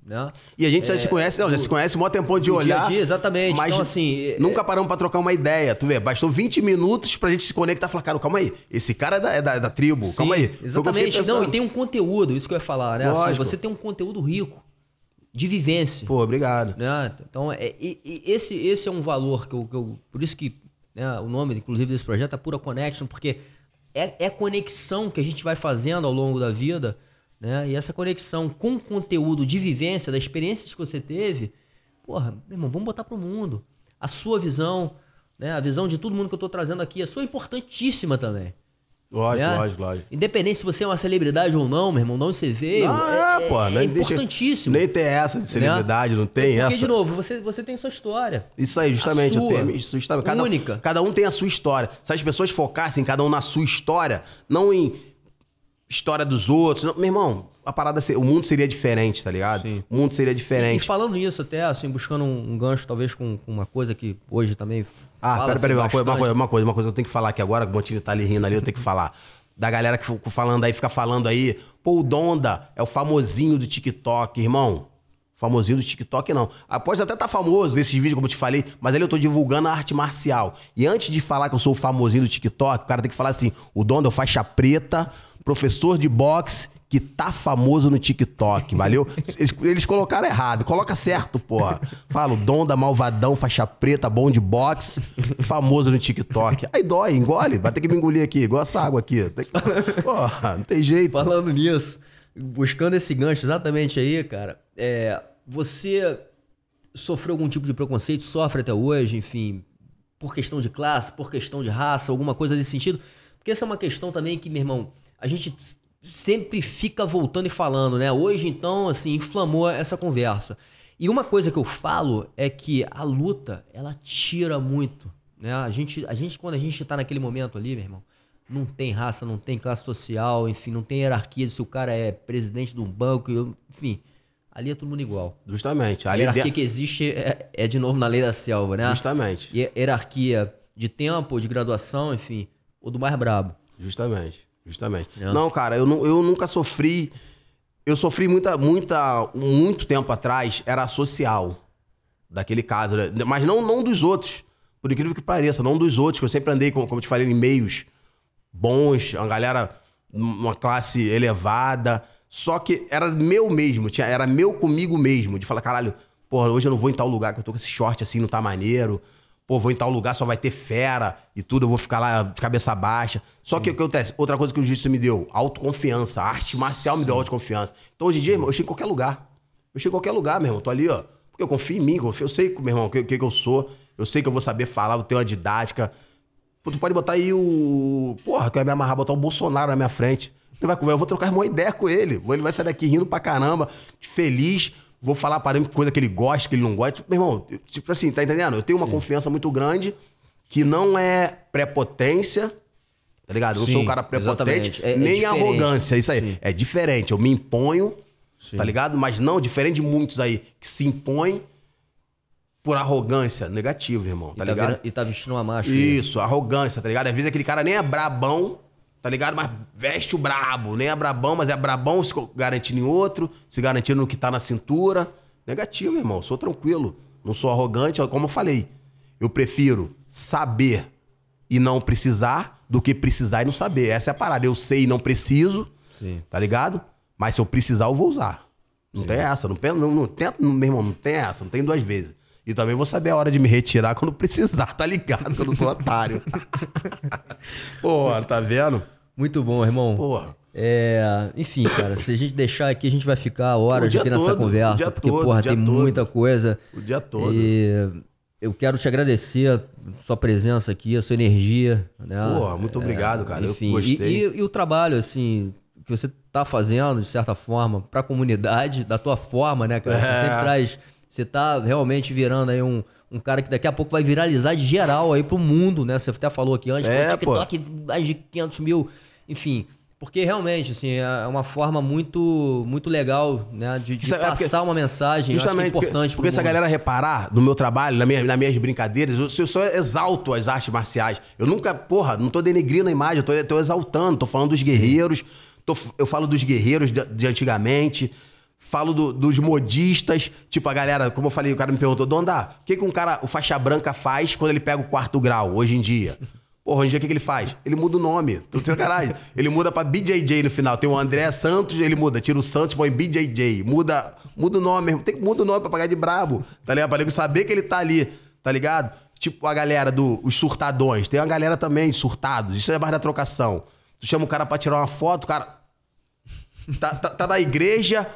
[SPEAKER 1] né?
[SPEAKER 2] E a gente já se conhece, não, já se conhece mó tempão de
[SPEAKER 1] no dia a
[SPEAKER 2] olhar.
[SPEAKER 1] dia, exatamente.
[SPEAKER 2] Mas
[SPEAKER 1] Então, assim, é-
[SPEAKER 2] nunca paramos pra trocar uma ideia. Tu vê, bastou 20 minutos pra gente se conectar e falar, cara, calma aí, esse cara é da, é da, é da tribo,
[SPEAKER 1] Sim,
[SPEAKER 2] calma aí.
[SPEAKER 1] Exatamente. Não, e tem um conteúdo, isso que eu ia falar, né? Assim, você tem um conteúdo rico de vivência.
[SPEAKER 2] Pô, obrigado.
[SPEAKER 1] né? Então, é, e- e esse, esse é um valor que eu, que eu- Por isso que né, o nome, inclusive, desse projeto é Pura Connection, porque é, é conexão que a gente vai fazendo ao longo da vida, né? E essa conexão com conteúdo de vivência, das experiências que você teve, porra, meu irmão, vamos botar pro mundo. A sua visão, né? A visão de todo mundo que eu tô trazendo aqui, a sua é importantíssima também.
[SPEAKER 2] Lógico,
[SPEAKER 1] né?
[SPEAKER 2] lógico, lógico.
[SPEAKER 1] Independente se você é uma celebridade ou não, meu irmão, de onde você veio.
[SPEAKER 2] Ah,
[SPEAKER 1] é,
[SPEAKER 2] pô,
[SPEAKER 1] é,
[SPEAKER 2] nem
[SPEAKER 1] é
[SPEAKER 2] deixa-
[SPEAKER 1] importantíssimo.
[SPEAKER 2] Nem tem essa de celebridade,
[SPEAKER 1] né?
[SPEAKER 2] não tem
[SPEAKER 1] Porque,
[SPEAKER 2] essa.
[SPEAKER 1] de novo, você, você tem sua história.
[SPEAKER 2] Isso aí, justamente.
[SPEAKER 1] Sua,
[SPEAKER 2] tenho, justamente. Cada,
[SPEAKER 1] única.
[SPEAKER 2] Cada um tem a sua história. Se as pessoas focassem cada um na sua história, não em história dos outros. não- meu irmão, a parada o mundo seria diferente, tá ligado?
[SPEAKER 1] Sim.
[SPEAKER 2] O mundo seria
[SPEAKER 1] E
[SPEAKER 2] diferente.
[SPEAKER 1] falando nisso até, assim, buscando um, um gancho, talvez, com, com uma coisa que hoje também.
[SPEAKER 2] Ah, pera, pera, uma coisa, uma coisa, uma coisa, uma coisa que eu tenho que falar aqui agora, que o Montini tá ali rindo ali, eu tenho que falar. Da galera que fica falando aí, fica falando aí, pô, o Donda é o famosinho do TikTok, irmão. Famosinho do TikTok, não. Pode até estar famoso nesses vídeos, como eu te falei, mas ali eu tô divulgando a arte marcial. E antes de falar que eu sou o famosinho do TikTok, o cara tem que falar assim: o Donda é o faixa preta, professor de boxe, que tá famoso no TikTok, valeu? Eles, eles colocaram errado, coloca certo, porra. Fala, o Donda malvadão, faixa preta, bom de boxe, famoso no TikTok. Aí dói, engole, vai ter que me engolir aqui, igual essa água aqui. Tem que- Porra, não tem jeito.
[SPEAKER 1] Falando nisso, buscando esse gancho exatamente aí, cara, é, você sofreu algum tipo de preconceito, sofre até hoje, enfim, por questão de classe, por questão de raça, alguma coisa desse sentido? Porque essa é uma questão também que, meu irmão, a gente sempre fica voltando e falando, né? Hoje, então, assim, inflamou essa conversa. E uma coisa que eu falo é que a luta, ela tira muito, né? A gente, a gente quando a gente tá naquele momento ali, meu irmão, não tem raça, não tem classe social, enfim, não tem hierarquia de se o cara é presidente de um banco, enfim, ali é todo mundo igual.
[SPEAKER 2] Justamente.
[SPEAKER 1] A hierarquia
[SPEAKER 2] de...
[SPEAKER 1] que existe é, é, de novo na lei da selva, né?
[SPEAKER 2] Justamente.
[SPEAKER 1] E hierarquia de tempo, de graduação, enfim, o do mais brabo.
[SPEAKER 2] Justamente, justamente.
[SPEAKER 1] É.
[SPEAKER 2] Não, cara, eu, eu nunca sofri. Eu sofri muita, muita, muito tempo atrás, era social. Daquele caso, né? Mas não, não dos outros. Por incrível que pareça, não dos outros, que eu sempre andei, como, como eu te falei, em meios bons, uma galera, uma classe elevada. Só que era meu mesmo, tinha, era meu comigo mesmo, de falar, caralho, porra, hoje eu não vou em tal lugar, que eu tô com esse short assim, não tá maneiro. Pô, vou em tal lugar, só vai ter fera e tudo, eu vou ficar lá de cabeça baixa. Só que o que acontece? Outra coisa que o jiu-jitsu me deu, autoconfiança. A arte marcial me deu autoconfiança. Então hoje em dia, irmão, eu chego em qualquer lugar. Eu chego em qualquer lugar, meu irmão. Tô ali, ó. Porque eu confio em mim, eu, confio- eu sei, meu irmão, o que, que, que eu sou. Eu sei que eu vou saber falar, vou ter uma didática. Pô, tu pode botar aí o. Porra, que vai me amarrar, botar o Bolsonaro na minha frente. Ele vai, eu vou trocar uma ideia com ele. Ele vai sair daqui rindo pra caramba, feliz. Vou falar para ele coisa que ele gosta, que ele não gosta. Meu irmão, eu- tipo assim, tá entendendo? Eu tenho uma confiança muito grande que não é prepotência, tá ligado? Eu não sou
[SPEAKER 1] Sim,
[SPEAKER 2] um cara prepotente.
[SPEAKER 1] É- é
[SPEAKER 2] nem
[SPEAKER 1] diferente.
[SPEAKER 2] arrogância. Isso aí. É diferente. Eu me imponho, tá ligado? Mas não, diferente de muitos aí que se impõem por arrogância. Negativo, irmão, tá
[SPEAKER 1] e, tá
[SPEAKER 2] ligado?
[SPEAKER 1] vira- e tá vestindo uma máscara.
[SPEAKER 2] Isso, arrogância, tá ligado? Às vezes aquele cara nem é brabão, tá ligado? Mas veste o brabo. Nem é brabão, mas é brabão se garantindo em outro, se garantindo no que tá na cintura. Negativo, irmão. Sou tranquilo. Não sou arrogante, como eu falei. Eu prefiro saber e não precisar do que precisar e não saber. Essa é a parada. Eu sei e não preciso,
[SPEAKER 1] Sim.
[SPEAKER 2] tá ligado? Mas se eu precisar, eu vou usar. Não tem essa, não, não, não tenta, meu irmão, não tem essa, não tem duas vezes. E também vou saber a hora de me retirar quando precisar, tá ligado? Que eu não sou otário. Porra, tá vendo?
[SPEAKER 1] Muito bom, irmão.
[SPEAKER 2] Porra.
[SPEAKER 1] É, enfim, cara, se a gente deixar aqui, a gente vai ficar horas aqui nessa
[SPEAKER 2] todo,
[SPEAKER 1] conversa, porque,
[SPEAKER 2] todo,
[SPEAKER 1] porra, tem
[SPEAKER 2] todo.
[SPEAKER 1] muita coisa.
[SPEAKER 2] O dia todo.
[SPEAKER 1] E eu quero te agradecer a sua presença aqui, a sua energia. Né?
[SPEAKER 2] Porra, muito obrigado, cara. Eu
[SPEAKER 1] Enfim,
[SPEAKER 2] gostei.
[SPEAKER 1] E, e- e o trabalho, assim, que você tá fazendo, de certa forma, pra comunidade, da tua forma, né, cara? Você
[SPEAKER 2] É.
[SPEAKER 1] sempre traz. Você tá realmente virando aí um. Um cara que daqui a pouco vai viralizar de geral aí pro mundo, né? Você até falou aqui antes,
[SPEAKER 2] É,
[SPEAKER 1] pô, TikTok, mais de 500 mil, enfim. Porque realmente, assim, é uma forma muito, muito legal, né? De, de
[SPEAKER 2] é porque-
[SPEAKER 1] passar uma mensagem. é
[SPEAKER 2] Justamente, porque,
[SPEAKER 1] importante
[SPEAKER 2] porque
[SPEAKER 1] pro
[SPEAKER 2] se a galera reparar no meu trabalho, na minha, nas minhas brincadeiras, eu, eu só exalto as artes marciais. Eu nunca, porra, não tô denegrindo a imagem, eu tô, tô exaltando, tô falando dos guerreiros, tô- eu falo dos guerreiros de, de antigamente, falo do- dos modistas, tipo a galera, como eu falei, o cara me perguntou, Donda, o que, que um cara, o faixa branca faz quando ele pega o quarto grau, hoje em dia? Porra, hoje em dia o que, que ele faz? Ele muda o nome. Tô tendo caralho. Ele muda pra BJJ no final. Tem o André Santos, ele muda. Tira o Santos, põe BJJ. Muda, muda o nome mesmo. Tem que mudar o nome pra pagar de brabo. Tá ligado? Pra nego saber que ele tá ali. Tá ligado? Tipo a galera dos os surtadões. Tem uma galera também surtados. Isso é mais da trocação. Tu chama o cara pra tirar uma foto, o cara. Tá, tá, tá na igreja,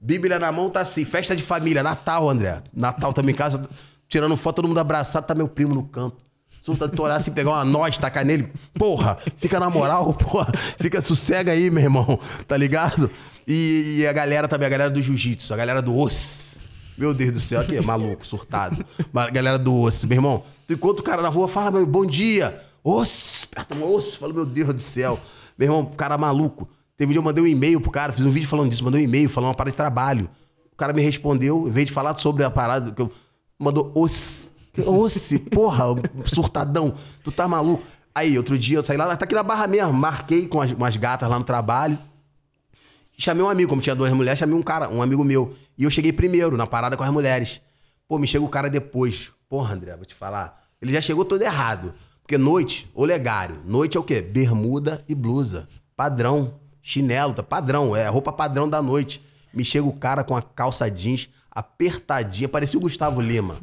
[SPEAKER 2] Bíblia na mão, tá assim. Festa de família, Natal, André. Natal também em casa, tirando foto, todo mundo abraçado, tá meu primo no canto. Surta de tu olhar assim, pegar uma noz, tacar nele. Porra, fica na moral, porra. Fica sossega aí, meu irmão. Tá ligado? E, e a galera também, a galera do jiu-jitsu, a galera do osso. Meu Deus do céu, aqui é maluco, surtado. A galera do osso, meu irmão. Tu encontra o cara na rua, fala, meu, bom dia. Osso, aperta o osso. Fala, meu Deus do céu. Meu irmão, cara maluco. Teve um dia eu mandei um e-mail pro cara, fiz um vídeo falando disso, mandei um e-mail falando uma parada de trabalho. O cara me respondeu, em vez de falar sobre a parada, que eu, mandou osso. Osse, porra, surtadão. Tu tá maluco? Aí, outro dia eu saí lá, tá aqui na barra mesmo, marquei com as, umas gatas lá no trabalho. Chamei um amigo, como tinha duas mulheres, chamei um cara, um amigo meu. E eu cheguei primeiro na parada com as mulheres. Pô, me chega o cara depois. Porra, André, vou te falar. Ele já chegou todo errado. Porque noite, olegário. Noite é o quê? Bermuda e blusa. Padrão. Chinelo, tá? Padrão. É roupa padrão da noite. Me chega o cara com a calça jeans apertadinha, parecia o Gustavo Lima.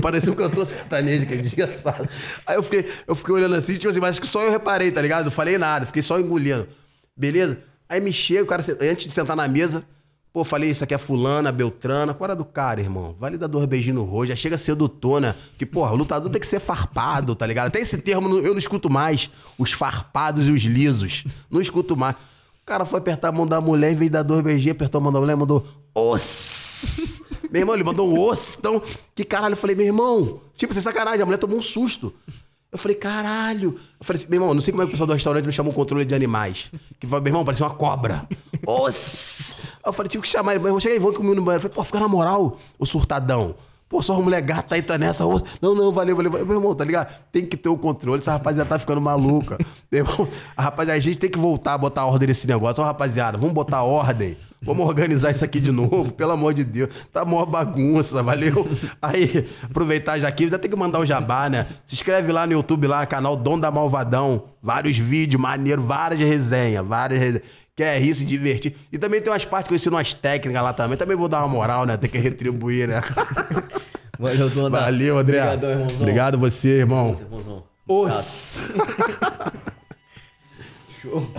[SPEAKER 2] Parecia um cantor sertanejo, que é desgraçado. Aí eu fiquei, eu fiquei olhando assim, tipo assim, mas que só eu reparei, tá ligado? Não falei nada, fiquei só engolindo. Beleza? Aí me chega, o cara, antes de sentar na mesa, pô, falei, isso aqui é fulana, beltrana. Era do cara, irmão? Validador beijinho no rosto, já chega sedutona. Que, porra, o lutador tem que ser farpado, tá ligado? Até esse termo eu não escuto mais. Os farpados e os lisos. Não escuto mais. O cara foi apertar a mão da mulher, em vez de dar dois beijinhos, apertou a mão da mulher, mandou osso. Meu irmão, ele mandou um osso. Então, que caralho. Eu falei, meu irmão, tipo, sem sacanagem, a mulher tomou um susto. Eu falei, caralho. Eu falei assim, meu irmão, não sei como é que o pessoal do restaurante me chamou controle de animais. Que falou, meu irmão, parecia uma cobra. Oss! Aí eu falei, tive que chamar ele. Meu irmão, chega aí, vamos comigo no banheiro. Eu falei, pô, fica na moral, o surtadão. Pô, só uma mulher gata aí, tá nessa. outra. Não, não, valeu, valeu, valeu. Meu irmão, tá ligado? Tem que ter o controle. Essa rapaziada tá ficando maluca. Meu irmão, a rapaziada, a gente tem que voltar a botar ordem nesse negócio. Ó, rapaziada, vamos botar ordem. Vamos organizar isso aqui de novo, pelo amor de Deus. Tá mó bagunça, valeu? Aí, aproveitar já aqui, já tem que mandar o jabá, né? Se inscreve lá no YouTube, lá, canal Dom da Malvadão. Vários vídeos maneiros, várias resenhas, várias resenhas. Quer rir, se divertir. E também tem umas partes que eu ensino umas técnicas lá também. Também vou dar uma moral, né? Tem que retribuir, né?
[SPEAKER 1] Valeu, dona.
[SPEAKER 2] Valeu, André.
[SPEAKER 1] Obrigadão, irmãozão.
[SPEAKER 2] Obrigado você, irmão.
[SPEAKER 1] Irmãozão.
[SPEAKER 2] Os.
[SPEAKER 1] Show.